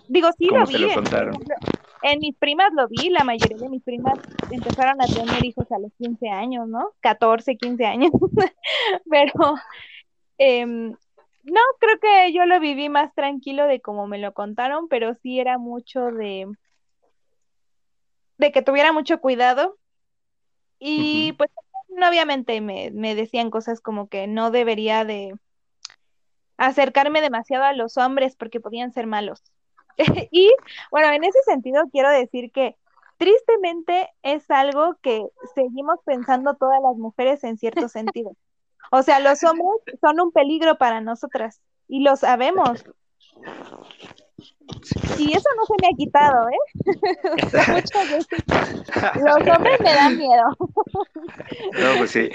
Speaker 5: Digo, sí lo vi.
Speaker 2: lo contaron.
Speaker 5: En mis primas lo vi, la mayoría de mis primas empezaron a tener hijos a los 15 años, ¿no? 14, 15 años. Pero em, no, creo que yo lo viví más tranquilo de como me lo contaron, pero sí era mucho de, de que tuviera mucho cuidado. Y pues obviamente me, me decían cosas como que no debería de acercarme demasiado a los hombres porque podían ser malos. Y bueno, en ese sentido quiero decir que tristemente es algo que seguimos pensando todas las mujeres en cierto sentido. O sea, los hombres son un peligro para nosotras y lo sabemos. Y eso no se me ha quitado, ¿eh? Muchas veces los hombres me dan miedo,
Speaker 2: No, pues sí.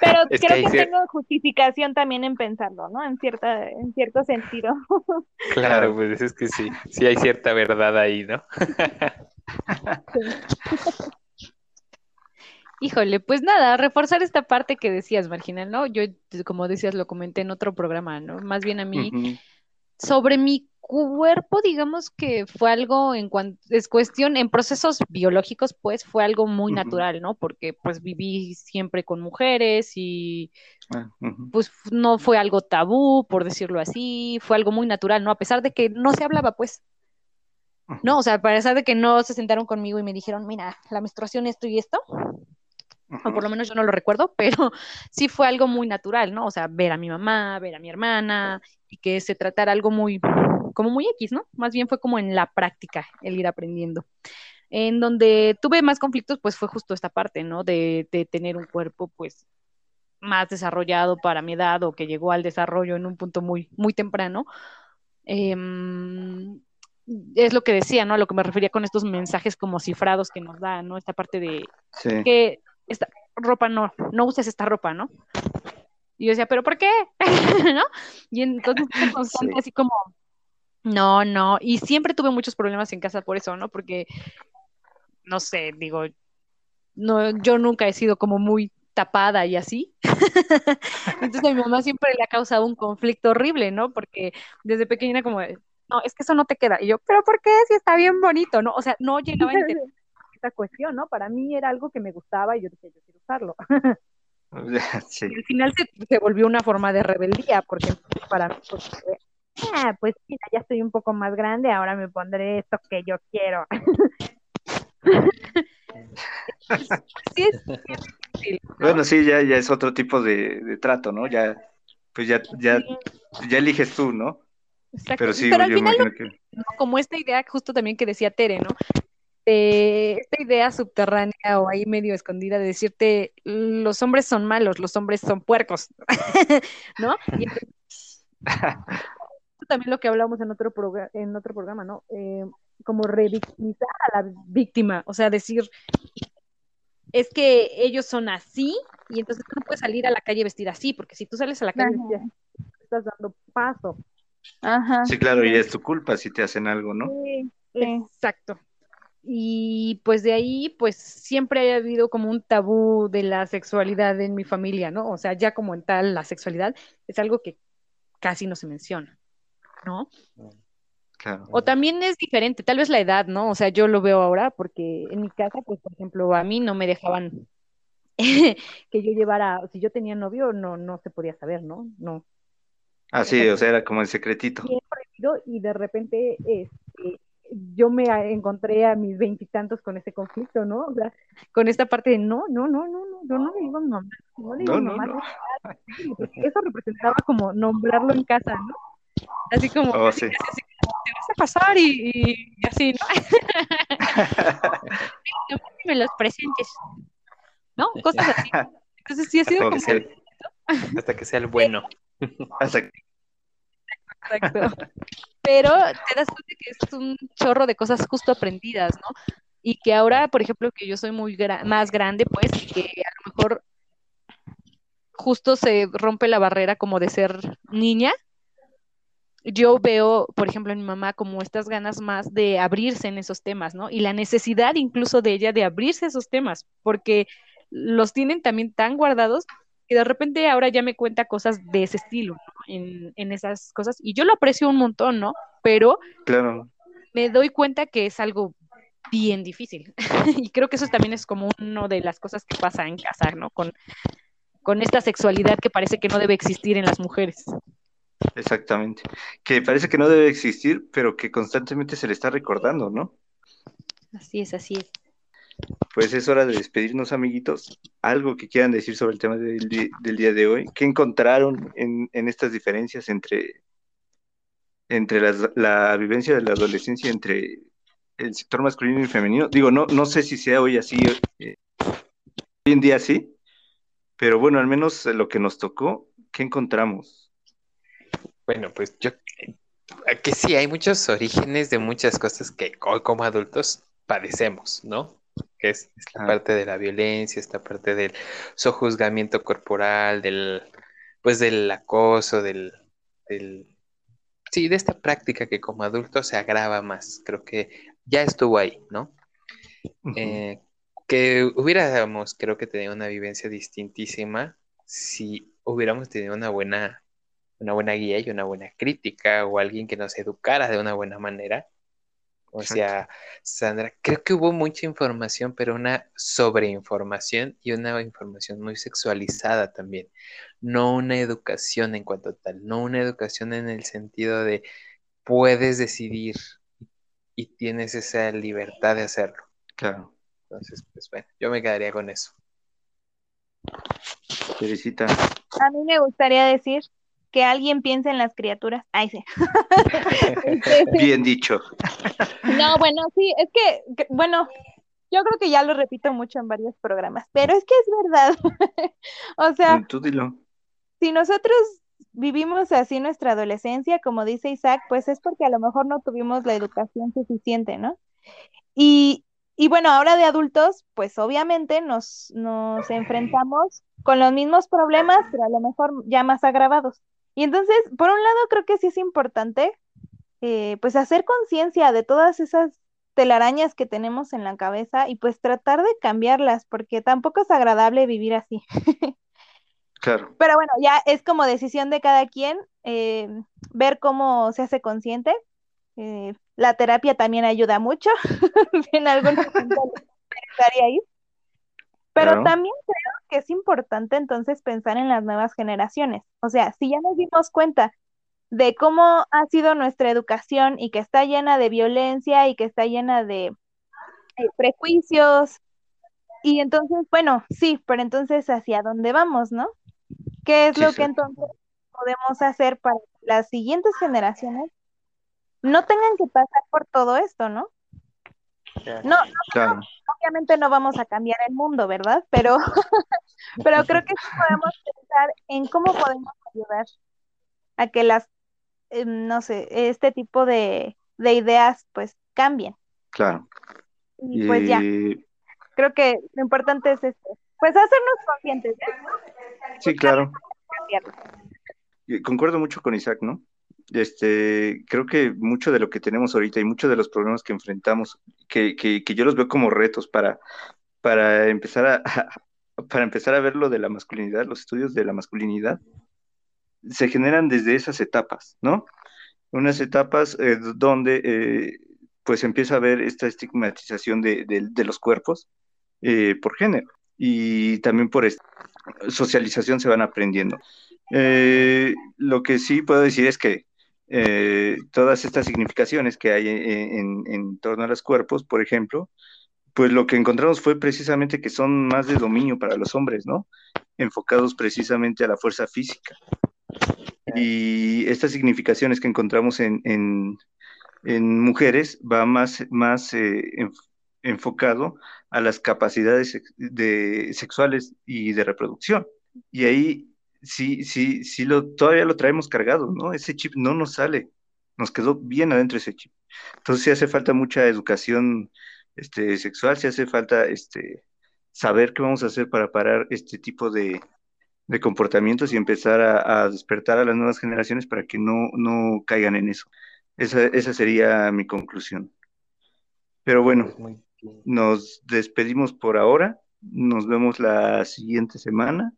Speaker 5: Pero
Speaker 4: Es
Speaker 5: creo
Speaker 4: que
Speaker 5: tengo justificación también en pensarlo, ¿no? En cierta, en cierto sentido.
Speaker 4: Claro, pues es que sí, sí hay cierta verdad ahí, ¿no?
Speaker 3: Híjole, pues nada, reforzar esta parte que decías, Marginal, ¿no? Yo, como decías, lo comenté en otro programa, ¿no? Más bien a mí, sobre mi cuerpo, digamos que fue algo en cuanto, es cuestión, en procesos biológicos, pues fue algo muy natural, ¿no? Porque pues viví siempre con mujeres y
Speaker 2: Ah,
Speaker 3: pues no fue algo tabú, por decirlo así, fue algo muy natural, ¿no? A pesar de que no se hablaba, pues, ¿no? O sea, a pesar de que no se sentaron conmigo y me dijeron, mira, la menstruación esto y esto, o por lo menos yo no lo recuerdo, pero sí fue algo muy natural, ¿no? O sea, ver a mi mamá, ver a mi hermana, y que se tratara algo muy, como muy X, ¿no? Más bien fue como en la práctica, el ir aprendiendo. En donde tuve más conflictos, pues fue justo esta parte, ¿no? De, de tener un cuerpo, pues, más desarrollado para mi edad o que llegó al desarrollo en un punto muy, muy temprano. Em, es lo que decía, ¿no? A lo que me refería con estos mensajes como cifrados que nos dan, ¿no? Esta parte de
Speaker 2: Sí.
Speaker 3: que esta ropa no, no uses esta ropa, ¿no? Y yo decía, ¿pero por qué? ¿No? Y entonces constante
Speaker 2: Sí.
Speaker 3: así como, no, no, y siempre tuve muchos problemas en casa por eso, ¿no? Porque, no sé, digo, no, yo nunca he sido como muy tapada y así. Entonces a mi mamá siempre le ha causado un conflicto horrible, ¿no? Porque desde pequeña como, no, es que eso no te queda. Y yo, ¿pero por qué? Si está bien bonito, ¿no? O sea, no llegaba a entender esa cuestión, ¿no? Para mí era algo que me gustaba y yo dije, yo quiero usarlo.
Speaker 2: Sí.
Speaker 3: Y al final se, se volvió una forma de rebeldía, porque para mí, pues, ah, pues mira, ya estoy un poco más grande, ahora me pondré esto que yo quiero. sí, es bien difícil, ¿no?
Speaker 2: Bueno, sí, ya, ya es otro tipo de, de trato, ¿no? Ya, pues ya, ya, ya eliges tú, ¿no?
Speaker 3: exacto.
Speaker 2: Pero sí,
Speaker 3: Pero al
Speaker 2: yo
Speaker 3: final
Speaker 2: imagino que.
Speaker 3: como esta idea justo también que decía Tere, ¿no? Esta idea subterránea o ahí medio escondida de decirte, los hombres son malos, los hombres son puercos, ¿no? Y entonces, también lo que hablamos en otro, en otro programa, ¿no? Eh, como revictimizar a la víctima, o sea, decir, es que ellos son así y entonces tú no puedes salir a la calle vestida así, porque si tú sales a la calle vestida así, estás dando paso.
Speaker 5: Ajá.
Speaker 2: Sí, claro, y es tu culpa si te hacen algo, ¿no?
Speaker 5: Sí.
Speaker 3: Exacto. Y pues de ahí, pues siempre ha habido como un tabú de la sexualidad en mi familia, ¿no? O sea, ya como en tal, la sexualidad es algo que casi no se menciona, ¿no?
Speaker 2: Claro.
Speaker 3: O también es diferente, tal vez la edad, ¿no? O sea, yo lo veo ahora porque en mi casa, pues, por ejemplo, a mí no me dejaban que yo llevara, si yo tenía novio, no, no se podía saber, ¿no? No.
Speaker 2: Ah, sí, o sea, era como el secretito.
Speaker 3: y de repente este, yo me encontré a mis veintitantos con ese conflicto, ¿no? O sea, con esta parte de no, no, no, no, no, yo no le digo a mi mamá, no le digo a
Speaker 2: No,
Speaker 3: mamá,
Speaker 2: no.
Speaker 3: no, eso representaba como nombrarlo en casa, ¿no? Así como,
Speaker 2: Oh, sí.
Speaker 3: así te vas a pasar y, así, ¿no? me los presentes, ¿no? Cosas así. Entonces sí ha sido
Speaker 2: Hasta
Speaker 3: como,
Speaker 2: que
Speaker 4: Hasta que sea el bueno.
Speaker 2: hasta que-
Speaker 3: Exacto. Pero te das cuenta que es un chorro de cosas justo aprendidas, ¿no? Y que ahora, por ejemplo, que yo soy muy gra- más grande, pues, y que a lo mejor justo se rompe la barrera como de ser niña. Yo veo, por ejemplo, en mi mamá como estas ganas más de abrirse en esos temas, ¿no? Y la necesidad incluso de ella de abrirse a esos temas, porque los tienen también tan guardados que de repente ahora ya me cuenta cosas de ese estilo, ¿no? En, en esas cosas. Y yo lo aprecio un montón, ¿no? Pero
Speaker 2: claro,
Speaker 3: me doy cuenta que es algo bien difícil. y creo que eso también es como una de las cosas que pasa en casa, ¿no? Con, con esta sexualidad que parece que no debe existir en las mujeres.
Speaker 2: Exactamente. Que parece que no debe existir, pero que constantemente se le está recordando, ¿no?
Speaker 3: Así es, así es.
Speaker 2: Pues es hora de despedirnos, amiguitos. Algo que quieran decir sobre el tema del, día de hoy. ¿Qué encontraron en, en estas diferencias entre, entre las- la vivencia de la adolescencia entre el sector masculino y femenino? Digo, no, no sé si sea hoy así, eh, hoy en día sí, pero bueno, al menos lo que nos tocó, ¿qué encontramos?
Speaker 4: Bueno, pues yo que sí, hay muchos orígenes de muchas cosas que hoy como adultos padecemos, ¿no? Que es esta
Speaker 2: Ah.
Speaker 4: parte de la violencia, esta parte del sojuzgamiento corporal, del, pues del acoso, del, del, sí, de esta práctica que como adultos se agrava más. Creo que ya estuvo ahí, ¿no? Eh, que hubiéramos, creo que tenido una vivencia distintísima si hubiéramos tenido una buena, una buena guía y una buena crítica o alguien que nos educara de una buena manera. O sea, Sandra, creo que hubo mucha información, pero una sobreinformación y una información muy sexualizada también. No una educación en cuanto a tal, no una educación en el sentido de puedes decidir y tienes esa libertad de hacerlo.
Speaker 2: Claro.
Speaker 4: Entonces, pues bueno, yo me quedaría con eso.
Speaker 2: Teresita,
Speaker 5: A mí me gustaría decir que alguien piense en las criaturas. Ay, sí.
Speaker 2: Bien dicho.
Speaker 5: No, bueno, sí, es que, que- bueno, yo creo que ya lo repito mucho en varios programas, pero es que es verdad. O sea,
Speaker 2: Tú dilo.
Speaker 5: si nosotros vivimos así nuestra adolescencia, como dice Isaac, pues es porque a lo mejor no tuvimos la educación suficiente, ¿no? Y, y bueno, ahora de adultos, pues obviamente nos, nos enfrentamos con los mismos problemas, pero a lo mejor ya más agravados. Y entonces, por un lado, creo que sí es importante, eh, pues hacer conciencia de todas esas telarañas que tenemos en la cabeza y pues tratar de cambiarlas, porque tampoco es agradable vivir así.
Speaker 2: Claro.
Speaker 5: Pero bueno, ya es como decisión de cada quien eh, ver cómo se hace consciente. Eh, la terapia también ayuda mucho en algunos puntos. gustaría ir. Pero
Speaker 2: Claro.
Speaker 5: también creo que es importante entonces pensar en las nuevas generaciones. O sea, si ya nos dimos cuenta de cómo ha sido nuestra educación y que está llena de violencia y que está llena de eh, prejuicios, y entonces, bueno, sí, pero entonces ¿hacia dónde vamos, no? ¿Qué es
Speaker 2: Sí,
Speaker 5: lo
Speaker 2: sí.
Speaker 5: que entonces podemos hacer para que las siguientes generaciones no tengan que pasar por todo esto, ¿no? No,
Speaker 2: Claro.
Speaker 5: obviamente no vamos a cambiar el mundo, ¿verdad? Pero, pero creo que sí podemos pensar en cómo podemos ayudar a que las, eh, no sé, este tipo de, de ideas pues cambien.
Speaker 2: Claro.
Speaker 5: Y pues ya, creo que lo importante es esto, pues hacernos conscientes de
Speaker 2: Sí, claro. Concuerdo mucho con Isaac, ¿no? Este, creo que mucho de lo que tenemos ahorita y muchos de los problemas que enfrentamos, que, que, que yo los veo como retos para, para empezar a, para empezar a ver lo de la masculinidad, los estudios de la masculinidad, se generan desde esas etapas, ¿no? Unas etapas eh, donde eh, pues empieza a haber esta estigmatización de, de- de los cuerpos eh, por género y también por esta socialización se van aprendiendo. Eh, lo que sí puedo decir es que eh, todas estas significaciones que hay en, en- en torno a los cuerpos, por ejemplo, pues lo que encontramos fue precisamente que son más de dominio para los hombres, ¿no? Enfocados precisamente a la fuerza física. Y estas significaciones que encontramos en, en- en mujeres va más, más eh, enf- enfocado a las capacidades de, sexuales y de reproducción. Y ahí sí, sí, sí lo, todavía lo traemos cargado, ¿no? Ese chip no nos sale, nos quedó bien adentro ese chip. Entonces sí hace falta mucha educación este, sexual, sí hace falta este, saber qué vamos a hacer para parar este tipo de, de comportamientos y empezar a, a despertar a las nuevas generaciones para que no, no caigan en eso. Esa, esa sería mi conclusión. Pero bueno,
Speaker 4: Pues
Speaker 2: nos despedimos por ahora. Nos vemos la siguiente semana.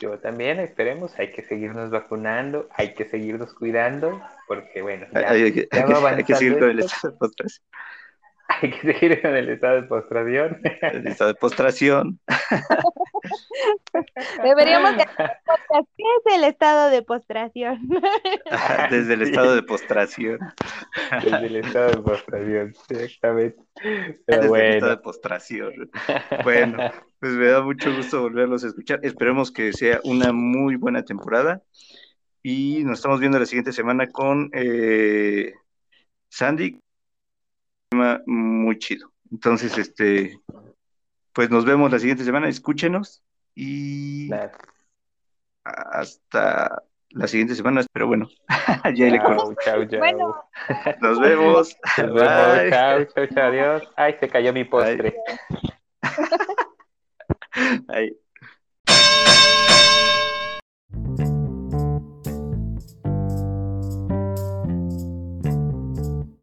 Speaker 4: Yo también, esperemos, hay que seguirnos vacunando, hay que seguirnos cuidando, porque bueno, ya,
Speaker 2: Hay, hay que-
Speaker 4: ya
Speaker 2: hay que-
Speaker 4: va
Speaker 2: hay que seguir con el estado de postración.
Speaker 4: hay que seguir en el estado de postración.
Speaker 2: El estado de postración.
Speaker 5: Deberíamos de hacer un podcast. ¿Qué es el estado de postración?
Speaker 2: Desde el estado de postración.
Speaker 4: Desde el estado de postración, exactamente.
Speaker 2: Desde
Speaker 4: Pero
Speaker 2: el
Speaker 4: bueno,
Speaker 2: estado de postración. Bueno, pues me da mucho gusto volverlos a escuchar. Esperemos que sea una muy buena temporada. Y nos estamos viendo la siguiente semana con eh, Sandy. Un tema muy chido. Entonces, este, pues nos vemos la siguiente semana. Escúchenos y hasta la siguiente semana. Pero bueno, ya le corto.
Speaker 4: Chao, chao.
Speaker 5: Bueno,
Speaker 2: Nos vemos.
Speaker 4: Nos vemos,
Speaker 2: Bye.
Speaker 4: chao, chao, chao, adiós. Ay, se cayó mi postre.
Speaker 2: Ahí.